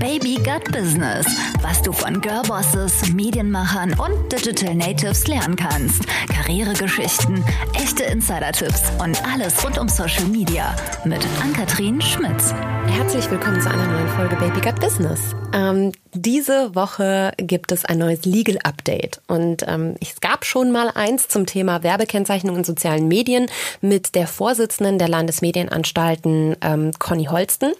Baby Gut Business, was du von Girlbosses, Medienmachern und Digital Natives lernen kannst. Karrieregeschichten, echte Insider-Tipps und alles rund um Social Media mit Ann-Kathrin Schmitz. Herzlich willkommen zu einer neuen Folge Baby Gut Business. Ähm, diese Woche gibt es ein neues Legal Update und ähm, es gab schon mal eins zum Thema Werbekennzeichnung in sozialen Medien mit der Vorsitzenden der Landesmedienanstalten ähm, Conny Holsten.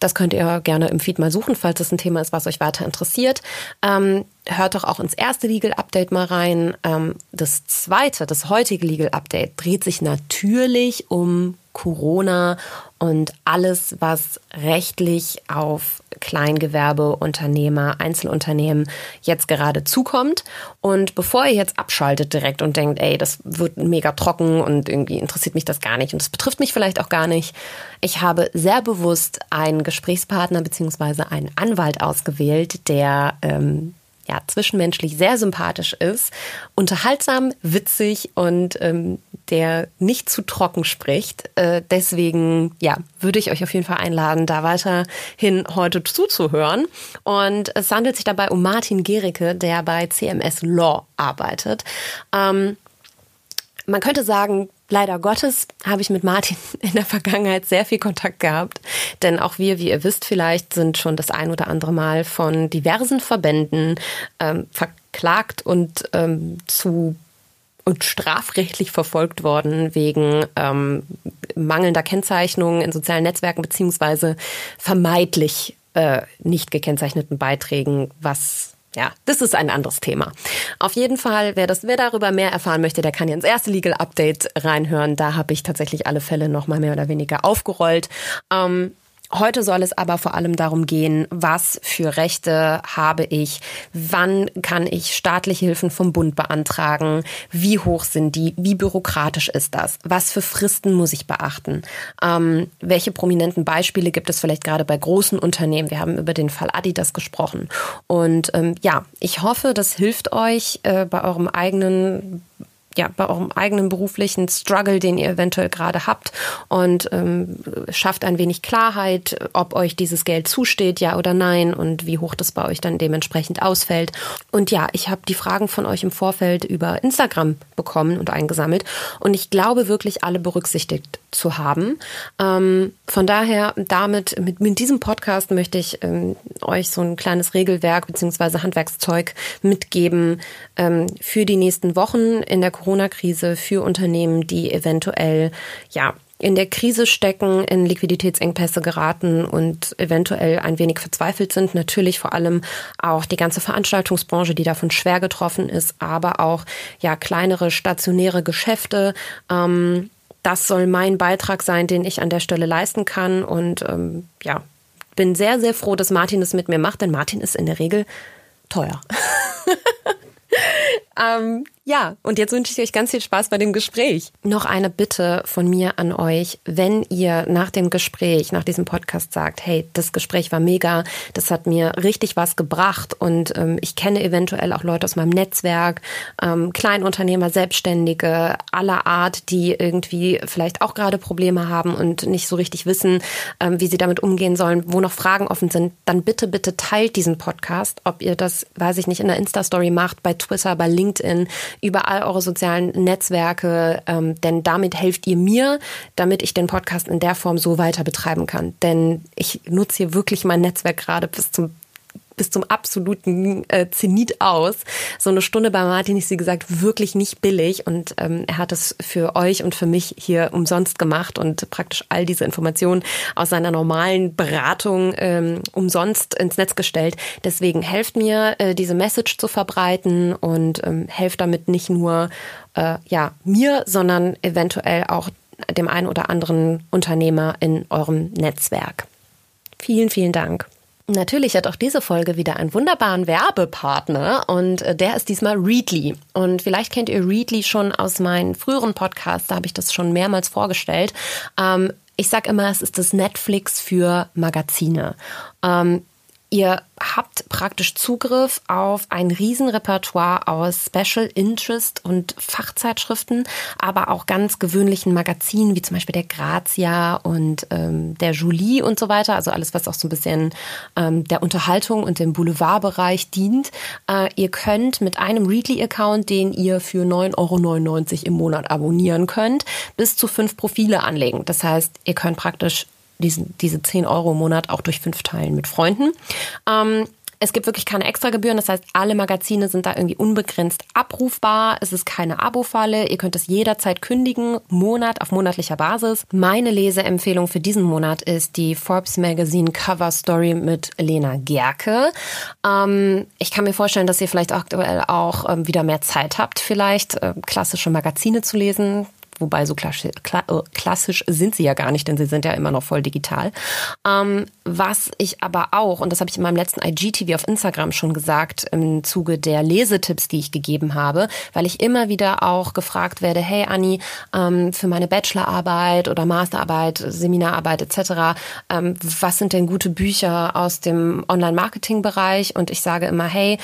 Das könnt ihr gerne im Feed mal suchen, falls es ein Thema ist, was euch weiter interessiert. Ähm, hört doch auch ins erste Legal Update mal rein. Ähm, das zweite, das heutige Legal Update dreht sich natürlich um Corona und alles, was rechtlich auf Kleingewerbe, Unternehmer, Einzelunternehmen jetzt gerade zukommt. Und bevor ihr jetzt abschaltet direkt und denkt, ey, das wird mega trocken und irgendwie interessiert mich das gar nicht und das betrifft mich vielleicht auch gar nicht, ich habe sehr bewusst einen Gesprächspartner beziehungsweise einen Anwalt ausgewählt, der ähm, ja, zwischenmenschlich sehr sympathisch ist, unterhaltsam, witzig und ähm, der nicht zu trocken spricht. Äh, deswegen, ja, würde ich euch auf jeden Fall einladen, da weiterhin heute zuzuhören. Und es handelt sich dabei um Martin Gericke, der bei CMS Law arbeitet. Ähm, man könnte sagen, leider Gottes habe ich mit Martin in der Vergangenheit sehr viel Kontakt gehabt. Denn auch wir, wie ihr wisst vielleicht, sind schon das ein oder andere Mal von diversen Verbänden ähm, verklagt und ähm, zu und strafrechtlich verfolgt worden wegen ähm, mangelnder Kennzeichnung in sozialen Netzwerken beziehungsweise vermeidlich äh, nicht gekennzeichneten Beiträgen, was ja, das ist ein anderes Thema. Auf jeden Fall, wer, das, wer darüber mehr erfahren möchte, der kann ja ins erste Legal Update reinhören. Da habe ich tatsächlich alle Fälle nochmal mehr oder weniger aufgerollt. Ähm, Heute soll es aber vor allem darum gehen, was für Rechte habe ich, wann kann ich staatliche Hilfen vom Bund beantragen, wie hoch sind die, wie bürokratisch ist das, was für Fristen muss ich beachten, ähm, welche prominenten Beispiele gibt es vielleicht gerade bei großen Unternehmen. Wir haben über den Fall Adidas gesprochen. Und ähm, ja, ich hoffe, das hilft euch äh, bei eurem eigenen ja, bei eurem eigenen beruflichen Struggle, den ihr eventuell gerade habt und ähm, schafft ein wenig Klarheit, ob euch dieses Geld zusteht, ja oder nein und wie hoch das bei euch dann dementsprechend ausfällt. Und ja, ich habe die Fragen von euch im Vorfeld über Instagram bekommen und eingesammelt und ich glaube wirklich alle berücksichtigt zu haben. Ähm, von daher, damit, mit, mit diesem Podcast möchte ich ähm, euch so ein kleines Regelwerk beziehungsweise Handwerkszeug mitgeben ähm, für die nächsten Wochen in der Corona-Krise für Unternehmen, die eventuell, ja, in der Krise stecken, in Liquiditätsengpässe geraten und eventuell ein wenig verzweifelt sind. Natürlich vor allem auch die ganze Veranstaltungsbranche, die davon schwer getroffen ist, aber auch ja kleinere stationäre Geschäfte. Ähm, das soll mein Beitrag sein, den ich an der Stelle leisten kann. Und ähm, ja, bin sehr, sehr froh, dass Martin es mit mir macht, denn Martin ist in der Regel teuer. ähm, ja, und jetzt wünsche ich euch ganz viel Spaß bei dem Gespräch. Noch eine Bitte von mir an euch, wenn ihr nach dem Gespräch, nach diesem Podcast sagt, hey, das Gespräch war mega, das hat mir richtig was gebracht und ähm, ich kenne eventuell auch Leute aus meinem Netzwerk, ähm, Kleinunternehmer, Selbstständige aller Art, die irgendwie vielleicht auch gerade Probleme haben und nicht so richtig wissen, ähm, wie sie damit umgehen sollen, wo noch Fragen offen sind, dann bitte, bitte teilt diesen Podcast, ob ihr das, weiß ich nicht, in der Insta-Story macht, bei Twitter, bei LinkedIn, über all eure sozialen Netzwerke, ähm, denn damit helft ihr mir, damit ich den Podcast in der Form so weiter betreiben kann. Denn ich nutze hier wirklich mein Netzwerk gerade bis zum bis zum absoluten äh, Zenit aus. So eine Stunde bei Martin ist, wie gesagt, wirklich nicht billig und ähm, er hat es für euch und für mich hier umsonst gemacht und praktisch all diese Informationen aus seiner normalen Beratung ähm, umsonst ins Netz gestellt. Deswegen helft mir, äh, diese Message zu verbreiten und ähm, helft damit nicht nur äh, ja mir, sondern eventuell auch dem einen oder anderen Unternehmer in eurem Netzwerk. Vielen, vielen Dank. Natürlich hat auch diese Folge wieder einen wunderbaren Werbepartner und äh, der ist diesmal Readly. Und vielleicht kennt ihr Readly schon aus meinen früheren Podcasts, da habe ich das schon mehrmals vorgestellt. Ähm, ich sage immer, es ist das Netflix für Magazine. Ähm, Ihr habt praktisch Zugriff auf ein Riesenrepertoire aus Special Interest und Fachzeitschriften, aber auch ganz gewöhnlichen Magazinen, wie zum Beispiel der Grazia und ähm, der Julie und so weiter. Also alles, was auch so ein bisschen ähm, der Unterhaltung und dem Boulevardbereich dient. Äh, ihr könnt mit einem Readly-Account, den ihr für 9,99 Euro im Monat abonnieren könnt, bis zu fünf Profile anlegen. Das heißt, ihr könnt praktisch diesen, diese 10 Euro im Monat auch durch fünf teilen mit Freunden. Ähm, es gibt wirklich keine Extragebühren, das heißt, alle Magazine sind da irgendwie unbegrenzt abrufbar. Es ist keine Abo-Falle. Ihr könnt es jederzeit kündigen, Monat auf monatlicher Basis. Meine Leseempfehlung für diesen Monat ist die Forbes Magazine Cover Story mit Lena Gerke. Ähm, ich kann mir vorstellen, dass ihr vielleicht aktuell auch ähm, wieder mehr Zeit habt, vielleicht äh, klassische Magazine zu lesen wobei so klassisch, äh, klassisch sind sie ja gar nicht, denn sie sind ja immer noch voll digital. Ähm, was ich aber auch, und das habe ich in meinem letzten IGTV auf Instagram schon gesagt, im Zuge der Lesetipps, die ich gegeben habe, weil ich immer wieder auch gefragt werde, hey Anni, ähm, für meine Bachelorarbeit oder Masterarbeit, Seminararbeit etc., ähm, was sind denn gute Bücher aus dem Online-Marketing-Bereich? Und ich sage immer, hey,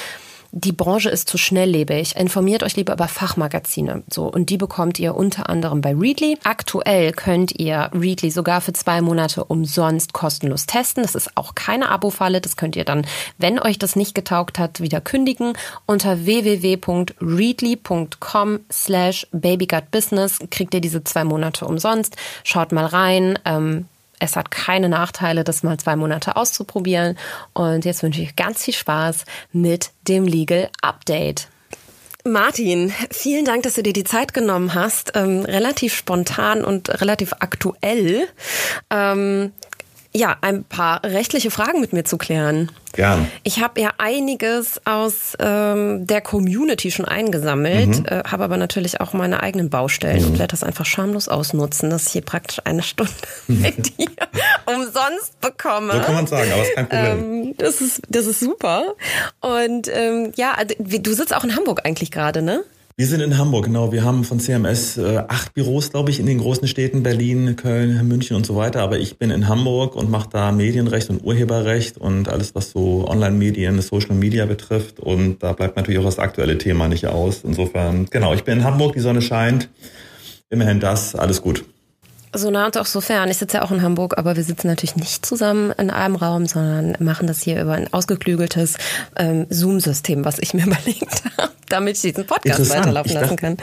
die Branche ist zu schnelllebig. Informiert euch lieber über Fachmagazine. So, und die bekommt ihr unter anderem bei Readly. Aktuell könnt ihr Readly sogar für zwei Monate umsonst kostenlos testen. Das ist auch keine Abo-Falle. Das könnt ihr dann, wenn euch das nicht getaugt hat, wieder kündigen. Unter www.readly.com slash babygutbusiness kriegt ihr diese zwei Monate umsonst. Schaut mal rein. Ähm, es hat keine Nachteile, das mal zwei Monate auszuprobieren. Und jetzt wünsche ich ganz viel Spaß mit dem Legal Update. Martin, vielen Dank, dass du dir die Zeit genommen hast. Ähm, relativ spontan und relativ aktuell. Ähm, ja, ein paar rechtliche Fragen mit mir zu klären. Gern. Ich habe ja einiges aus ähm, der Community schon eingesammelt, mhm. äh, habe aber natürlich auch meine eigenen Baustellen mhm. und werde das einfach schamlos ausnutzen, dass ich hier praktisch eine Stunde mit dir umsonst bekomme. So kann man sagen, aber ist kein Problem. Ähm, das, ist, das ist super. Und ähm, ja, also, du sitzt auch in Hamburg eigentlich gerade, ne? Wir sind in Hamburg, genau. Wir haben von CMS äh, acht Büros, glaube ich, in den großen Städten Berlin, Köln, München und so weiter. Aber ich bin in Hamburg und mache da Medienrecht und Urheberrecht und alles, was so Online-Medien, Social Media betrifft. Und da bleibt natürlich auch das aktuelle Thema nicht aus. Insofern, genau, ich bin in Hamburg, die Sonne scheint. Immerhin das, alles gut. So nah und auch so fern. Ich sitze ja auch in Hamburg, aber wir sitzen natürlich nicht zusammen in einem Raum, sondern machen das hier über ein ausgeklügeltes ähm, Zoom-System, was ich mir überlegt habe, damit ich diesen Podcast weiterlaufen lassen dachte, kann.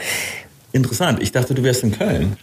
Interessant. Ich dachte, du wärst in Köln.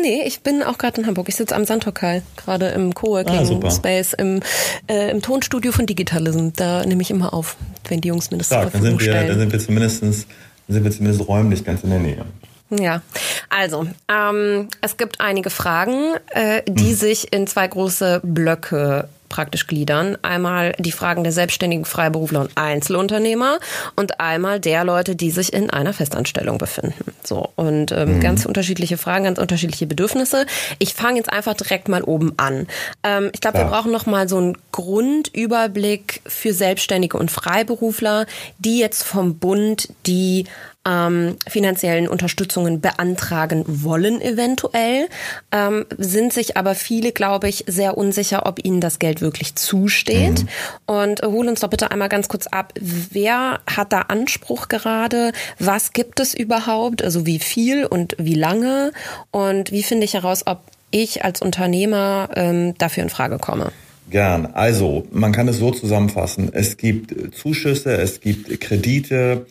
Nee, ich bin auch gerade in Hamburg. Ich sitze am Sandhokal, gerade im Coworking ah, Space, im, äh, im Tonstudio von Digitalism. Da nehme ich immer auf, wenn die Jungs mir das Stark, zur Verfügung dann sind wir, stellen. Dann sind wir zumindest, dann sind wir zumindest räumlich ganz in der Nähe. Ja, also ähm, es gibt einige Fragen, äh, die hm. sich in zwei große Blöcke praktisch gliedern. Einmal die Fragen der selbstständigen Freiberufler und Einzelunternehmer und einmal der Leute, die sich in einer Festanstellung befinden. So und ähm, mhm. ganz unterschiedliche Fragen, ganz unterschiedliche Bedürfnisse. Ich fange jetzt einfach direkt mal oben an. Ähm, ich glaube, wir brauchen noch mal so einen Grundüberblick für Selbstständige und Freiberufler, die jetzt vom Bund die ähm, finanziellen Unterstützungen beantragen wollen eventuell, ähm, sind sich aber viele, glaube ich, sehr unsicher, ob ihnen das Geld wirklich zusteht. Mhm. Und hol uns doch bitte einmal ganz kurz ab, wer hat da Anspruch gerade? Was gibt es überhaupt? Also wie viel und wie lange? Und wie finde ich heraus, ob ich als Unternehmer ähm, dafür in Frage komme? Gern. Also, man kann es so zusammenfassen. Es gibt Zuschüsse, es gibt Kredite,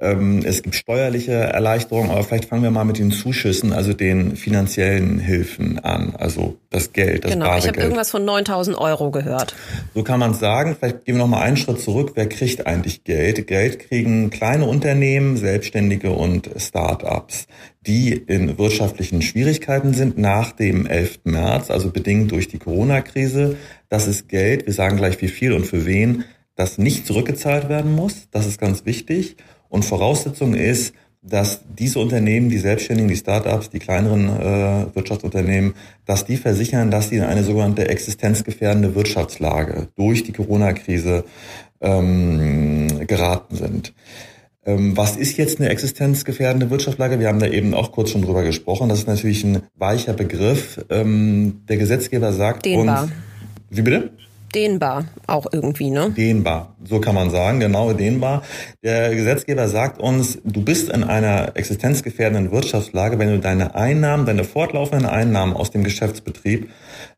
es gibt steuerliche Erleichterungen, aber vielleicht fangen wir mal mit den Zuschüssen, also den finanziellen Hilfen an, also das Geld, das Genau, ich habe irgendwas von 9000 Euro gehört. So kann man sagen. Vielleicht gehen wir noch mal einen Schritt zurück. Wer kriegt eigentlich Geld? Geld kriegen kleine Unternehmen, Selbstständige und Start-ups, die in wirtschaftlichen Schwierigkeiten sind nach dem 11. März, also bedingt durch die Corona-Krise. Das ist Geld, wir sagen gleich wie viel und für wen, das nicht zurückgezahlt werden muss. Das ist ganz wichtig. Und Voraussetzung ist, dass diese Unternehmen, die Selbstständigen, die Startups, die kleineren äh, Wirtschaftsunternehmen, dass die versichern, dass sie in eine sogenannte existenzgefährdende Wirtschaftslage durch die Corona-Krise ähm, geraten sind. Ähm, was ist jetzt eine existenzgefährdende Wirtschaftslage? Wir haben da eben auch kurz schon drüber gesprochen. Das ist natürlich ein weicher Begriff. Ähm, der Gesetzgeber sagt Dehnbar. uns. Wie bitte? Dehnbar auch irgendwie, ne? Dehnbar, so kann man sagen, genau dehnbar. Der Gesetzgeber sagt uns, du bist in einer existenzgefährdenden Wirtschaftslage, wenn du deine Einnahmen, deine fortlaufenden Einnahmen aus dem Geschäftsbetrieb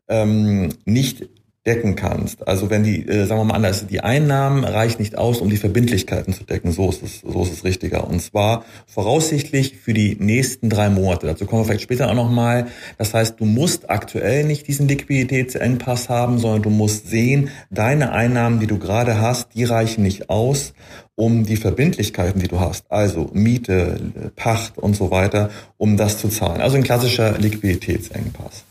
ähm, nicht decken kannst. Also wenn die, äh, sagen wir mal anders, die Einnahmen reichen nicht aus, um die Verbindlichkeiten zu decken. So ist es, so ist es richtiger. Und zwar voraussichtlich für die nächsten drei Monate. Dazu kommen wir vielleicht später auch nochmal. Das heißt, du musst aktuell nicht diesen Liquiditätsengpass haben, sondern du musst sehen, deine Einnahmen, die du gerade hast, die reichen nicht aus, um die Verbindlichkeiten, die du hast, also Miete, Pacht und so weiter, um das zu zahlen. Also ein klassischer Liquiditätsengpass.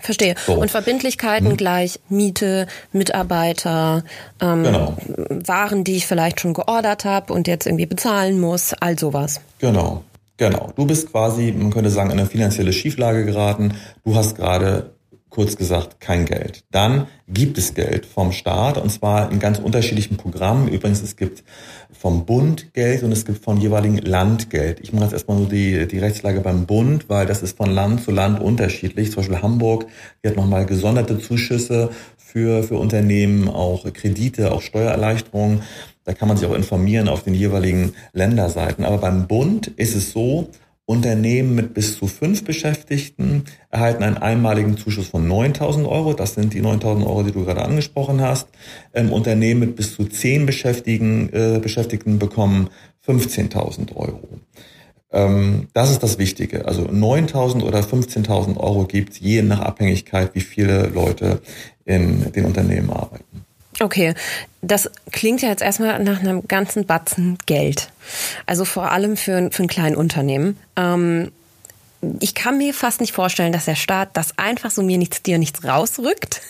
Verstehe. So. Und Verbindlichkeiten hm. gleich Miete, Mitarbeiter, ähm, genau. Waren, die ich vielleicht schon geordert habe und jetzt irgendwie bezahlen muss, all sowas. Genau, genau. Du bist quasi, man könnte sagen, in eine finanzielle Schieflage geraten. Du hast gerade kurz gesagt kein Geld. Dann gibt es Geld vom Staat und zwar in ganz unterschiedlichen Programmen. Übrigens, es gibt vom Bund Geld und es gibt von jeweiligen Land Geld. Ich mache jetzt erstmal so die, die Rechtslage beim Bund, weil das ist von Land zu Land unterschiedlich. Zum Beispiel Hamburg, die hat nochmal gesonderte Zuschüsse für, für Unternehmen, auch Kredite, auch Steuererleichterungen. Da kann man sich auch informieren auf den jeweiligen Länderseiten. Aber beim Bund ist es so, Unternehmen mit bis zu fünf Beschäftigten erhalten einen einmaligen Zuschuss von 9.000 Euro. Das sind die 9.000 Euro, die du gerade angesprochen hast. Ähm, Unternehmen mit bis zu zehn Beschäftigten, äh, Beschäftigten bekommen 15.000 Euro. Ähm, das ist das Wichtige. Also 9.000 oder 15.000 Euro gibt je nach Abhängigkeit, wie viele Leute in den Unternehmen arbeiten. Okay, das klingt ja jetzt erstmal nach einem ganzen Batzen Geld. Also vor allem für, für ein kleines Unternehmen. Ähm, ich kann mir fast nicht vorstellen, dass der Staat das einfach so mir nichts, dir nichts rausrückt.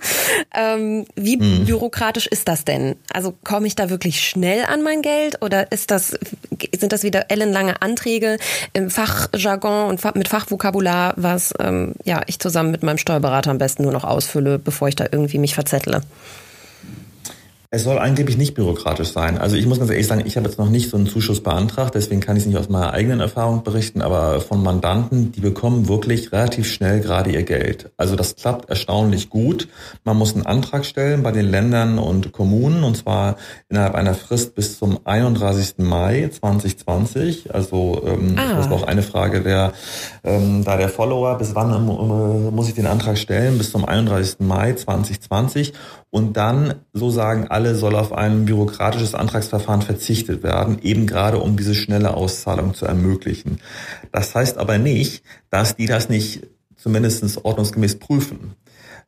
ähm, wie hm. bürokratisch ist das denn? Also komme ich da wirklich schnell an mein Geld oder ist das, sind das wieder ellenlange Anträge im Fachjargon und mit Fachvokabular, was ähm, ja, ich zusammen mit meinem Steuerberater am besten nur noch ausfülle, bevor ich da irgendwie mich verzettle? Es soll angeblich nicht bürokratisch sein. Also ich muss ganz ehrlich sagen, ich habe jetzt noch nicht so einen Zuschuss beantragt, deswegen kann ich es nicht aus meiner eigenen Erfahrung berichten, aber von Mandanten, die bekommen wirklich relativ schnell gerade ihr Geld. Also das klappt erstaunlich gut. Man muss einen Antrag stellen bei den Ländern und Kommunen und zwar innerhalb einer Frist bis zum 31. Mai 2020. Also ähm, ah. das war auch eine Frage der, ähm, da der Follower, bis wann äh, muss ich den Antrag stellen? Bis zum 31. Mai 2020. Und dann, so sagen alle, soll auf ein bürokratisches Antragsverfahren verzichtet werden, eben gerade um diese schnelle Auszahlung zu ermöglichen. Das heißt aber nicht, dass die das nicht zumindest ordnungsgemäß prüfen.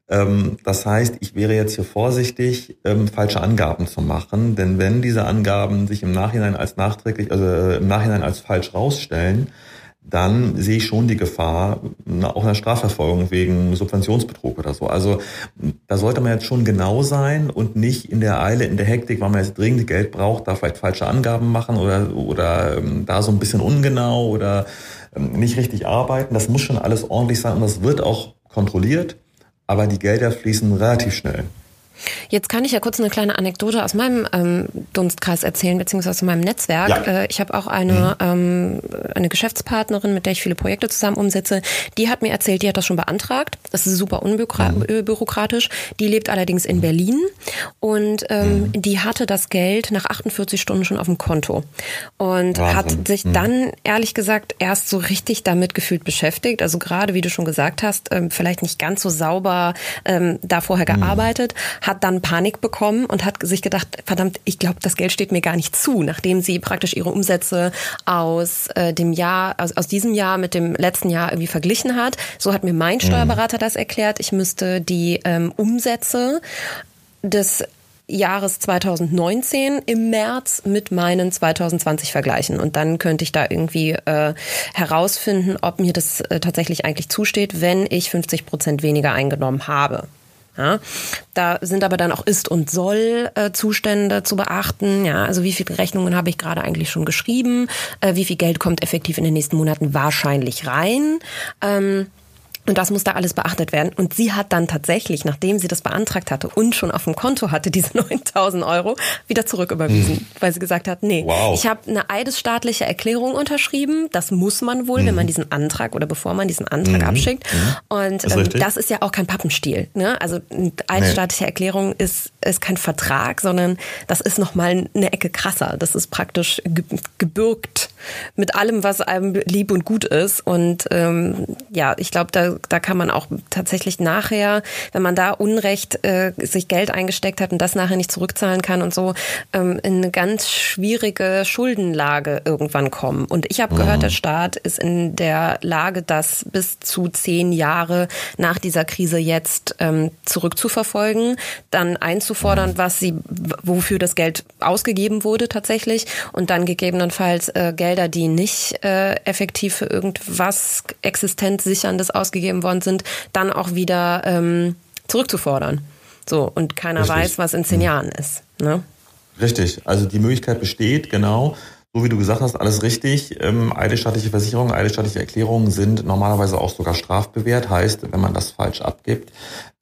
Ähm, das heißt, ich wäre jetzt hier vorsichtig, ähm, falsche Angaben zu machen, denn wenn diese Angaben sich im Nachhinein als nachträglich, also äh, im Nachhinein als falsch rausstellen, dann sehe ich schon die Gefahr, auch einer Strafverfolgung wegen Subventionsbetrug oder so. Also da sollte man jetzt schon genau sein und nicht in der Eile, in der Hektik, weil man jetzt dringend Geld braucht, da vielleicht falsche Angaben machen oder, oder ähm, da so ein bisschen ungenau oder ähm, nicht richtig arbeiten. Das muss schon alles ordentlich sein und das wird auch kontrolliert, aber die Gelder fließen relativ schnell. Jetzt kann ich ja kurz eine kleine Anekdote aus meinem ähm, Dunstkreis erzählen, beziehungsweise aus meinem Netzwerk. Ja. Äh, ich habe auch eine, mhm. ähm, eine Geschäftspartnerin, mit der ich viele Projekte zusammen umsetze. Die hat mir erzählt, die hat das schon beantragt. Das ist super unbürokratisch. Mhm. Die lebt allerdings in Berlin und ähm, mhm. die hatte das Geld nach 48 Stunden schon auf dem Konto und Wahnsinn. hat sich mhm. dann ehrlich gesagt erst so richtig damit gefühlt beschäftigt. Also gerade, wie du schon gesagt hast, ähm, vielleicht nicht ganz so sauber ähm, da vorher mhm. gearbeitet, hat dann Panik bekommen und hat sich gedacht, verdammt, ich glaube, das Geld steht mir gar nicht zu, nachdem sie praktisch ihre Umsätze aus äh, dem Jahr, aus, aus diesem Jahr mit dem letzten Jahr irgendwie verglichen hat. So hat mir mein mhm. Steuerberater das erklärt. Ich müsste die ähm, Umsätze des Jahres 2019 im März mit meinen 2020 vergleichen. Und dann könnte ich da irgendwie äh, herausfinden, ob mir das äh, tatsächlich eigentlich zusteht, wenn ich 50 Prozent weniger eingenommen habe. Ja, da sind aber dann auch Ist- und Soll-Zustände äh, zu beachten. Ja, also wie viele Rechnungen habe ich gerade eigentlich schon geschrieben? Äh, wie viel Geld kommt effektiv in den nächsten Monaten wahrscheinlich rein? Ähm, Und das muss da alles beachtet werden. Und sie hat dann tatsächlich, nachdem sie das beantragt hatte und schon auf dem Konto hatte, diese 9000 Euro, wieder zurücküberwiesen, mhm. weil sie gesagt hat, nee, wow. ich habe eine eidesstaatliche Erklärung unterschrieben. Das muss man wohl, mhm. wenn man diesen Antrag oder bevor man diesen Antrag mhm. abschickt. Mhm. Und ähm, das ist ja auch kein Pappenstiel. Ne? Also eine eidesstaatliche nee. Erklärung ist, ist kein Vertrag, sondern das ist nochmal eine Ecke krasser. Das ist praktisch gebürgt mit allem, was einem lieb und gut ist. Und ähm, ja, ich glaube, da da, kann man auch tatsächlich nachher, wenn man da Unrecht äh, sich Geld eingesteckt hat und das nachher nicht zurückzahlen kann und so, ähm, in eine ganz schwierige Schuldenlage irgendwann kommen. Und ich habe mhm. gehört, der Staat ist in der Lage, das bis zu zehn Jahre nach dieser Krise jetzt ähm, zurückzuverfolgen, dann einzufordern, was sie, wofür das Geld ausgegeben wurde tatsächlich und dann gegebenenfalls äh, Gelder, die nicht äh, effektiv für irgendwas existenzsicherndes ausgegeben worden sind, dann auch wieder ähm, zurückzufordern. So, und keiner Richtig. weiß, was in zehn. Jahren ist. Ne? Richtig, also die Möglichkeit besteht, genau. So wie du gesagt hast, alles richtig. Ähm, eidesstattliche Versicherungen, eidesstattliche Erklärungen sind normalerweise auch sogar strafbewehrt. Heißt, wenn man das falsch abgibt,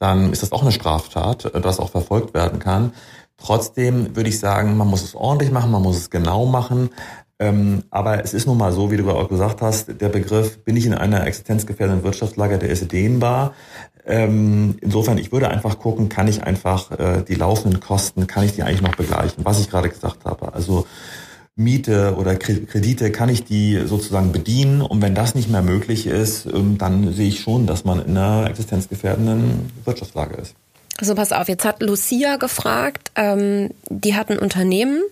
dann ist das auch eine Straftat, äh, das auch verfolgt werden kann. Trotzdem würde ich sagen, man muss es ordentlich machen, man muss es genau machen. Ähm, aber es ist nun mal so, wie du auch gesagt hast, der Begriff, bin ich in einer existenzgefährdenden Wirtschaftslage, der ist dehnbar. Ähm, insofern, ich würde einfach gucken, kann ich einfach äh, die laufenden Kosten, kann ich die eigentlich noch begleichen, was ich gerade gesagt habe. Also Miete oder Kredite, kann ich die sozusagen bedienen? Und wenn das nicht mehr möglich ist, ähm, dann sehe ich schon, dass man in einer existenzgefährdenden Wirtschaftslage ist. Also pass auf, jetzt hat Lucia gefragt, ähm, die hat ein Unternehmen,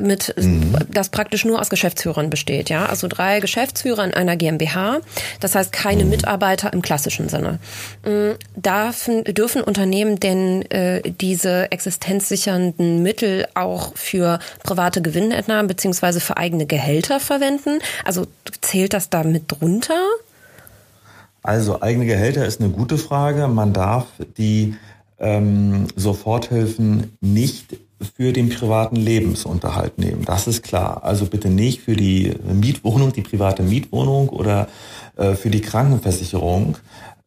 mit, mhm. das praktisch nur aus Geschäftsführern besteht, ja. Also drei Geschäftsführer in einer GmbH. Das heißt keine mhm. Mitarbeiter im klassischen Sinne. Mm, Darfen, dürfen Unternehmen denn äh, diese existenzsichernden Mittel auch für private Gewinnentnahmen beziehungsweise für eigene Gehälter verwenden? Also zählt das da mit drunter? Also eigene Gehälter ist eine gute Frage. Man darf die ähm, Soforthilfen nicht für den privaten Lebensunterhalt nehmen. Das ist klar. Also bitte nicht für die Mietwohnung, die private Mietwohnung oder äh, für die Krankenversicherung.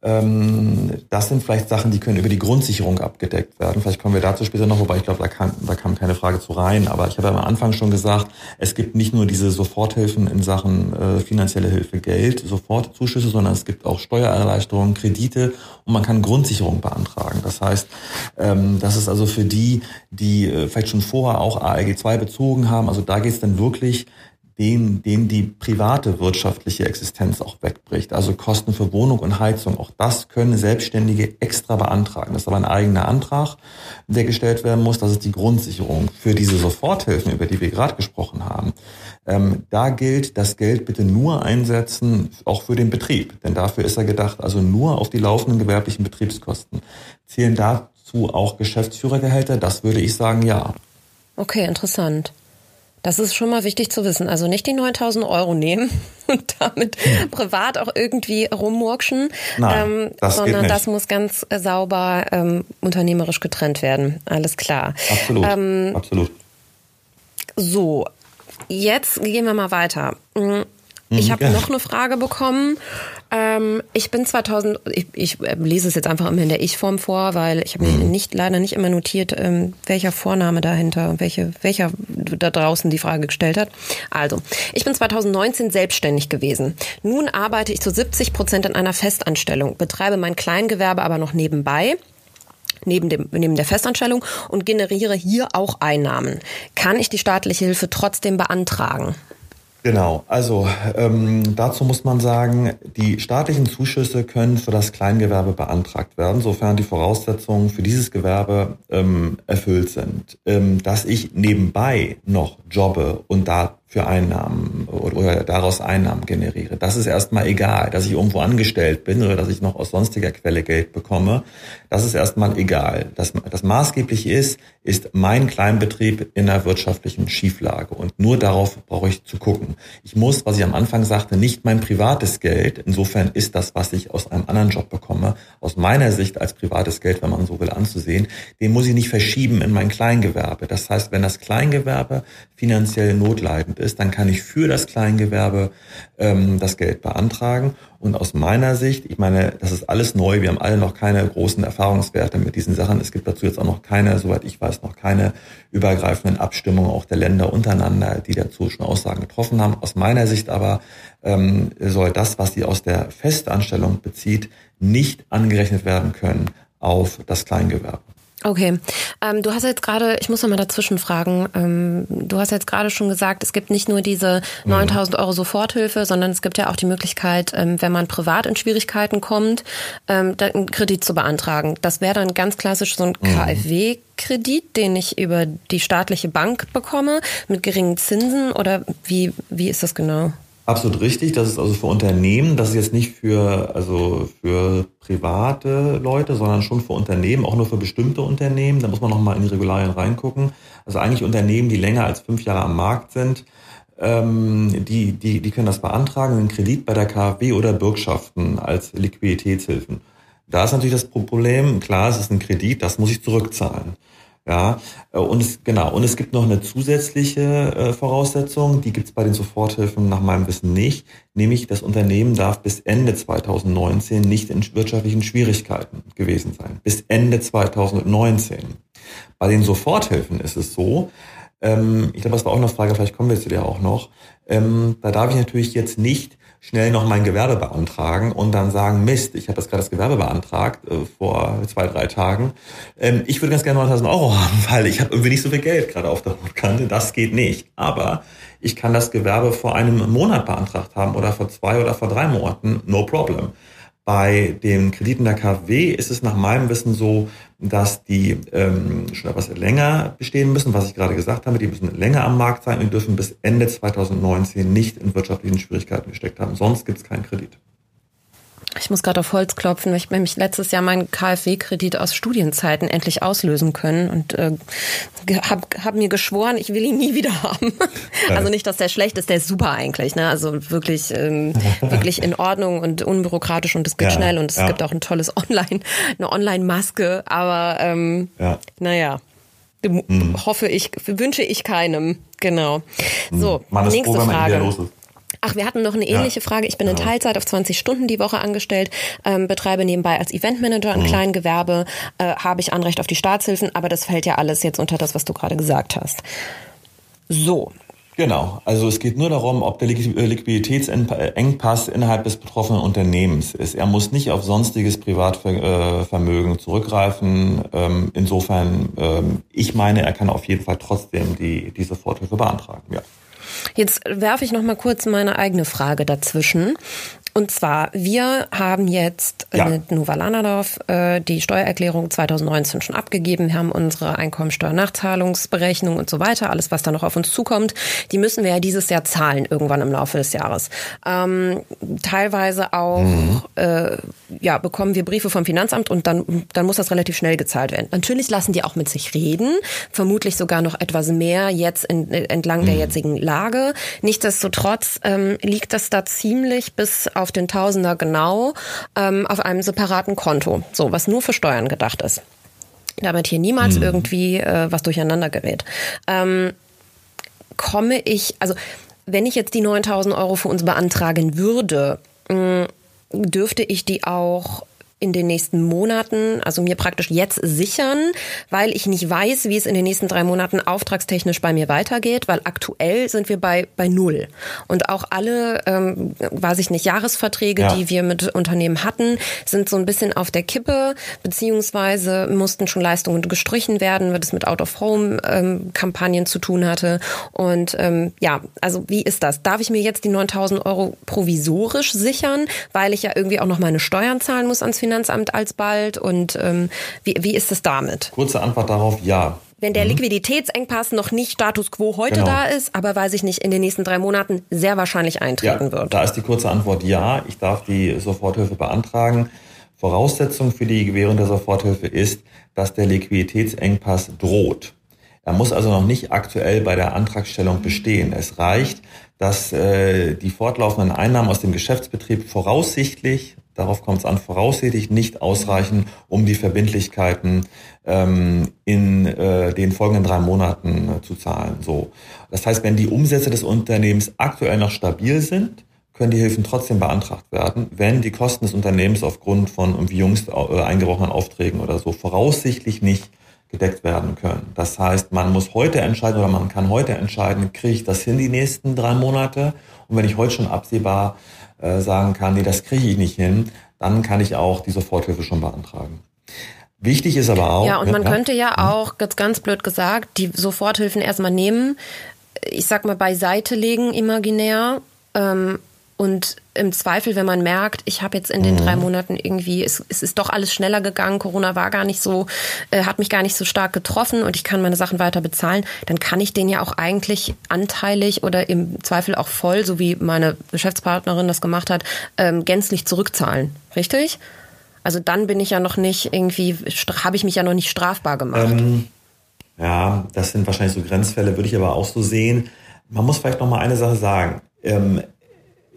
Ähm, das sind vielleicht Sachen, die können über die Grundsicherung abgedeckt werden. Vielleicht kommen wir dazu später noch, wobei ich glaube, da, da kam keine Frage zu rein. Aber ich habe am Anfang schon gesagt, es gibt nicht nur diese Soforthilfen in Sachen äh, finanzielle Hilfe, Geld, Sofortzuschüsse, sondern es gibt auch Steuererleichterungen, Kredite und man kann Grundsicherung beantragen. Das heißt, ähm, das ist also für die, die äh, vielleicht schon vorher auch ALG 2 bezogen haben, also da geht es dann wirklich den, den die private wirtschaftliche Existenz auch wegbricht. Also Kosten für Wohnung und Heizung, auch das können Selbstständige extra beantragen. Das ist aber ein eigener Antrag, der gestellt werden muss. Das ist die Grundsicherung für diese Soforthilfen, über die wir gerade gesprochen haben. Ähm, da gilt, das Geld bitte nur einsetzen, auch für den Betrieb. Denn dafür ist er gedacht, also nur auf die laufenden gewerblichen Betriebskosten. Zählen dazu auch Geschäftsführergehälter? Das würde ich sagen, ja. Okay, interessant. Das ist schon mal wichtig zu wissen. Also nicht die 9000 Euro nehmen und damit hm. privat auch irgendwie rummurkschen, Nein, ähm, das sondern das muss ganz äh, sauber ähm, unternehmerisch getrennt werden. Alles klar. Absolut. Ähm, Absolut. So, jetzt gehen wir mal weiter. Hm, ich mhm, habe noch eine Frage bekommen. Ähm, ich bin 2000, ich, ich äh, lese es jetzt einfach immer in der Ich-Form vor, weil ich habe mhm. nicht leider nicht immer notiert, ähm, welcher Vorname dahinter und welche, welcher da draußen die Frage gestellt hat. Also, ich bin 2019 selbstständig gewesen. Nun arbeite ich zu 70 Prozent in einer Festanstellung, betreibe mein Kleingewerbe aber noch nebenbei neben, dem, neben der Festanstellung und generiere hier auch Einnahmen. Kann ich die staatliche Hilfe trotzdem beantragen? Genau, also ähm, dazu muss man sagen, die staatlichen Zuschüsse können für das Kleingewerbe beantragt werden, sofern die Voraussetzungen für dieses Gewerbe ähm, erfüllt sind. Ähm, dass ich nebenbei noch jobbe und da für Einnahmen oder daraus Einnahmen generiere. Das ist erstmal egal. Dass ich irgendwo angestellt bin oder dass ich noch aus sonstiger Quelle Geld bekomme, das ist erstmal egal. Das, das maßgeblich ist, ist mein Kleinbetrieb in einer wirtschaftlichen Schieflage. Und nur darauf brauche ich zu gucken. Ich muss, was ich am Anfang sagte, nicht mein privates Geld, insofern ist das, was ich aus einem anderen Job bekomme, aus meiner Sicht als privates Geld, wenn man so will, anzusehen, den muss ich nicht verschieben in mein Kleingewerbe. Das heißt, wenn das Kleingewerbe finanziell notleidend dann kann ich für das Kleingewerbe ähm, das Geld beantragen. Und aus meiner Sicht, ich meine, das ist alles neu. Wir haben alle noch keine großen Erfahrungswerte mit diesen Sachen. Es gibt dazu jetzt auch noch keine, soweit ich weiß, noch keine übergreifenden Abstimmungen auch der Länder untereinander, die dazu schon Aussagen getroffen haben. Aus meiner Sicht aber ähm, soll das, was sie aus der Festanstellung bezieht, nicht angerechnet werden können auf das Kleingewerbe. Okay, ähm, du hast jetzt gerade, ich muss noch mal dazwischen fragen, ähm, du hast jetzt gerade schon gesagt, es gibt nicht nur diese 9000 mhm. Euro Soforthilfe, sondern es gibt ja auch die Möglichkeit, ähm, wenn man privat in Schwierigkeiten kommt, ähm, einen Kredit zu beantragen. Das wäre dann ganz klassisch so ein mhm. KfW-Kredit, den ich über die staatliche Bank bekomme, mit geringen Zinsen oder wie, wie ist das genau? Absolut richtig. Das ist also für Unternehmen, das ist jetzt nicht für, also für private Leute, sondern schon für Unternehmen, auch nur für bestimmte Unternehmen. Da muss man nochmal in die Regularien reingucken. Also eigentlich Unternehmen, die länger als fünf Jahre am Markt sind, ähm, die, die, die können das beantragen, einen Kredit bei der KfW oder Bürgschaften als Liquiditätshilfen. Da ist natürlich das Problem, klar, es ist ein Kredit, das muss ich zurückzahlen. Ja, äh, und es, genau, und es gibt noch eine zusätzliche äh, Voraussetzung, die gibt es bei den Soforthilfen nach meinem Wissen nicht, nämlich das Unternehmen darf bis Ende 2019 nicht in wirtschaftlichen Schwierigkeiten gewesen sein. Bis Ende 2019. Bei den Soforthilfen ist es so, ähm, ich glaube, das war auch eine Frage, vielleicht kommen wir zu der auch noch, ähm, da darf ich natürlich jetzt nicht schnell noch mein Gewerbe beantragen und dann sagen, Mist, ich habe jetzt gerade das Gewerbe beantragt äh, vor zwei, drei Tagen. Ähm, ich würde ganz gerne 9000 Euro haben, weil ich habe irgendwie nicht so viel Geld gerade auf der Rotkante. Das geht nicht. Aber ich kann das Gewerbe vor einem Monat beantragt haben oder vor zwei oder vor drei Monaten. No problem. Bei den Krediten der KfW ist es nach meinem Wissen so, dass die ähm, schon etwas länger bestehen müssen, was ich gerade gesagt habe. Die müssen länger am Markt sein und dürfen bis Ende 2019 nicht in wirtschaftlichen Schwierigkeiten gesteckt haben. Sonst gibt es keinen Kredit. Ich muss gerade auf Holz klopfen. Ich habe nämlich letztes Jahr meinen KfW-Kredit aus Studienzeiten endlich auslösen können und äh, habe hab mir geschworen, ich will ihn nie wieder haben. Also nicht, dass der schlecht ist, der ist super eigentlich. Ne? Also wirklich, ähm, wirklich in Ordnung und unbürokratisch und es geht ja, schnell und es ja. gibt auch ein tolles Online, eine Online-Maske. Aber ähm, ja. naja, mhm. hoffe ich, wünsche ich keinem. Genau. So, Man nächste Frage. Ach, wir hatten noch eine ähnliche ja. Frage. Ich bin in Teilzeit auf 20 Stunden die Woche angestellt, ähm, betreibe nebenbei als Eventmanager ein mhm. Kleingewerbe, äh, habe ich Anrecht auf die Staatshilfen, aber das fällt ja alles jetzt unter das, was du gerade gesagt hast. So, Genau, also es geht nur darum, ob der äh, Liquiditätsengpass innerhalb des betroffenen Unternehmens ist. Er muss nicht auf sonstiges Privatvermögen zurückgreifen. Ähm, insofern, ähm, ich meine, er kann auf jeden Fall trotzdem die, die Soforthilfe beantragen. Ja. Jetzt werfe ich noch mal kurz meine eigene Frage dazwischen. Und zwar, wir haben jetzt ja. mit Novalanadorf äh, die Steuererklärung 2019 schon abgegeben. Wir haben unsere Einkommensteuernachzahlungsberechnung und so weiter, alles, was da noch auf uns zukommt. Die müssen wir ja dieses Jahr zahlen, irgendwann im Laufe des Jahres. Ähm, teilweise auch, mhm. äh, ja, bekommen wir Briefe vom Finanzamt und dann, dann muss das relativ schnell gezahlt werden. Natürlich lassen die auch mit sich reden, vermutlich sogar noch etwas mehr jetzt in, entlang mhm. der jetzigen Lage. Nichtsdestotrotz ähm, liegt das da ziemlich bis auf auf den Tausender genau ähm, auf einem separaten Konto, so was nur für Steuern gedacht ist. Damit hier niemals mhm. irgendwie äh, was durcheinander gerät. Ähm, komme ich, also wenn ich jetzt die 9000 Euro für uns beantragen würde, mh, dürfte ich die auch in den nächsten Monaten, also mir praktisch jetzt sichern, weil ich nicht weiß, wie es in den nächsten drei Monaten auftragstechnisch bei mir weitergeht, weil aktuell sind wir bei, bei Null. Und auch alle, ähm, weiß ich nicht, Jahresverträge, ja. die wir mit Unternehmen hatten, sind so ein bisschen auf der Kippe, beziehungsweise mussten schon Leistungen gestrichen werden, weil es mit Out-of-Home-Kampagnen ähm, zu tun hatte. Und ähm, ja, also wie ist das? Darf ich mir jetzt die 9000 Euro provisorisch sichern, weil ich ja irgendwie auch noch meine Steuern zahlen muss ans Finanzamt alsbald und ähm, wie, wie ist es damit? Kurze Antwort darauf, ja. Wenn der mhm. Liquiditätsengpass noch nicht Status quo heute genau. da ist, aber weiß ich nicht, in den nächsten drei Monaten sehr wahrscheinlich eintreten ja, wird. Da ist die kurze Antwort ja. Ich darf die Soforthilfe beantragen. Voraussetzung für die Gewährung der Soforthilfe ist, dass der Liquiditätsengpass droht. Er muss also noch nicht aktuell bei der Antragstellung bestehen. Es reicht, dass äh, die fortlaufenden Einnahmen aus dem Geschäftsbetrieb voraussichtlich darauf kommt es an, voraussichtlich nicht ausreichen, um die Verbindlichkeiten ähm, in äh, den folgenden drei Monaten äh, zu zahlen. So, das heißt, wenn die Umsätze des Unternehmens aktuell noch stabil sind, können die Hilfen trotzdem beantragt werden, wenn die Kosten des Unternehmens aufgrund von irgendwie jüngst äh, eingebrochenen Aufträgen oder so voraussichtlich nicht gedeckt werden können. Das heißt, man muss heute entscheiden oder man kann heute entscheiden, kriege ich das hin die nächsten drei Monate? Und wenn ich heute schon absehbar äh, sagen kann, nee, das kriege ich nicht hin, dann kann ich auch die Soforthilfe schon beantragen. Wichtig ist aber auch. Ja, und man ja, könnte ja hm? auch, ganz, ganz blöd gesagt, die Soforthilfen erstmal nehmen, ich sag mal beiseite legen, imaginär, ähm, und im Zweifel, wenn man merkt, ich habe jetzt in den mhm. drei Monaten irgendwie, es, es ist doch alles schneller gegangen, Corona war gar nicht so, äh, hat mich gar nicht so stark getroffen und ich kann meine Sachen weiter bezahlen, dann kann ich den ja auch eigentlich anteilig oder im Zweifel auch voll, so wie meine Geschäftspartnerin das gemacht hat, ähm, gänzlich zurückzahlen. Richtig? Also dann bin ich ja noch nicht irgendwie, habe ich mich ja noch nicht strafbar gemacht. Ähm, ja, das sind wahrscheinlich so Grenzfälle, würde ich aber auch so sehen. Man muss vielleicht noch mal eine Sache sagen. Ähm,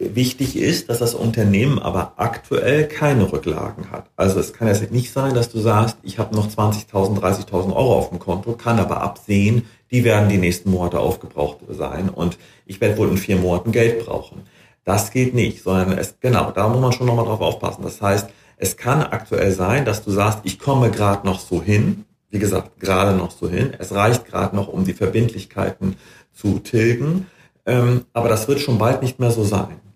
Wichtig ist, dass das Unternehmen aber aktuell keine Rücklagen hat. Also es kann jetzt nicht sein, dass du sagst, ich habe noch 20.000, 30.000 Euro auf dem Konto, kann aber absehen, die werden die nächsten Monate aufgebraucht sein und ich werde wohl in vier Monaten Geld brauchen. Das geht nicht, sondern es, genau, da muss man schon nochmal drauf aufpassen. Das heißt, es kann aktuell sein, dass du sagst, ich komme gerade noch so hin, wie gesagt, gerade noch so hin, es reicht gerade noch, um die Verbindlichkeiten zu tilgen, ähm, aber das wird schon bald nicht mehr so sein.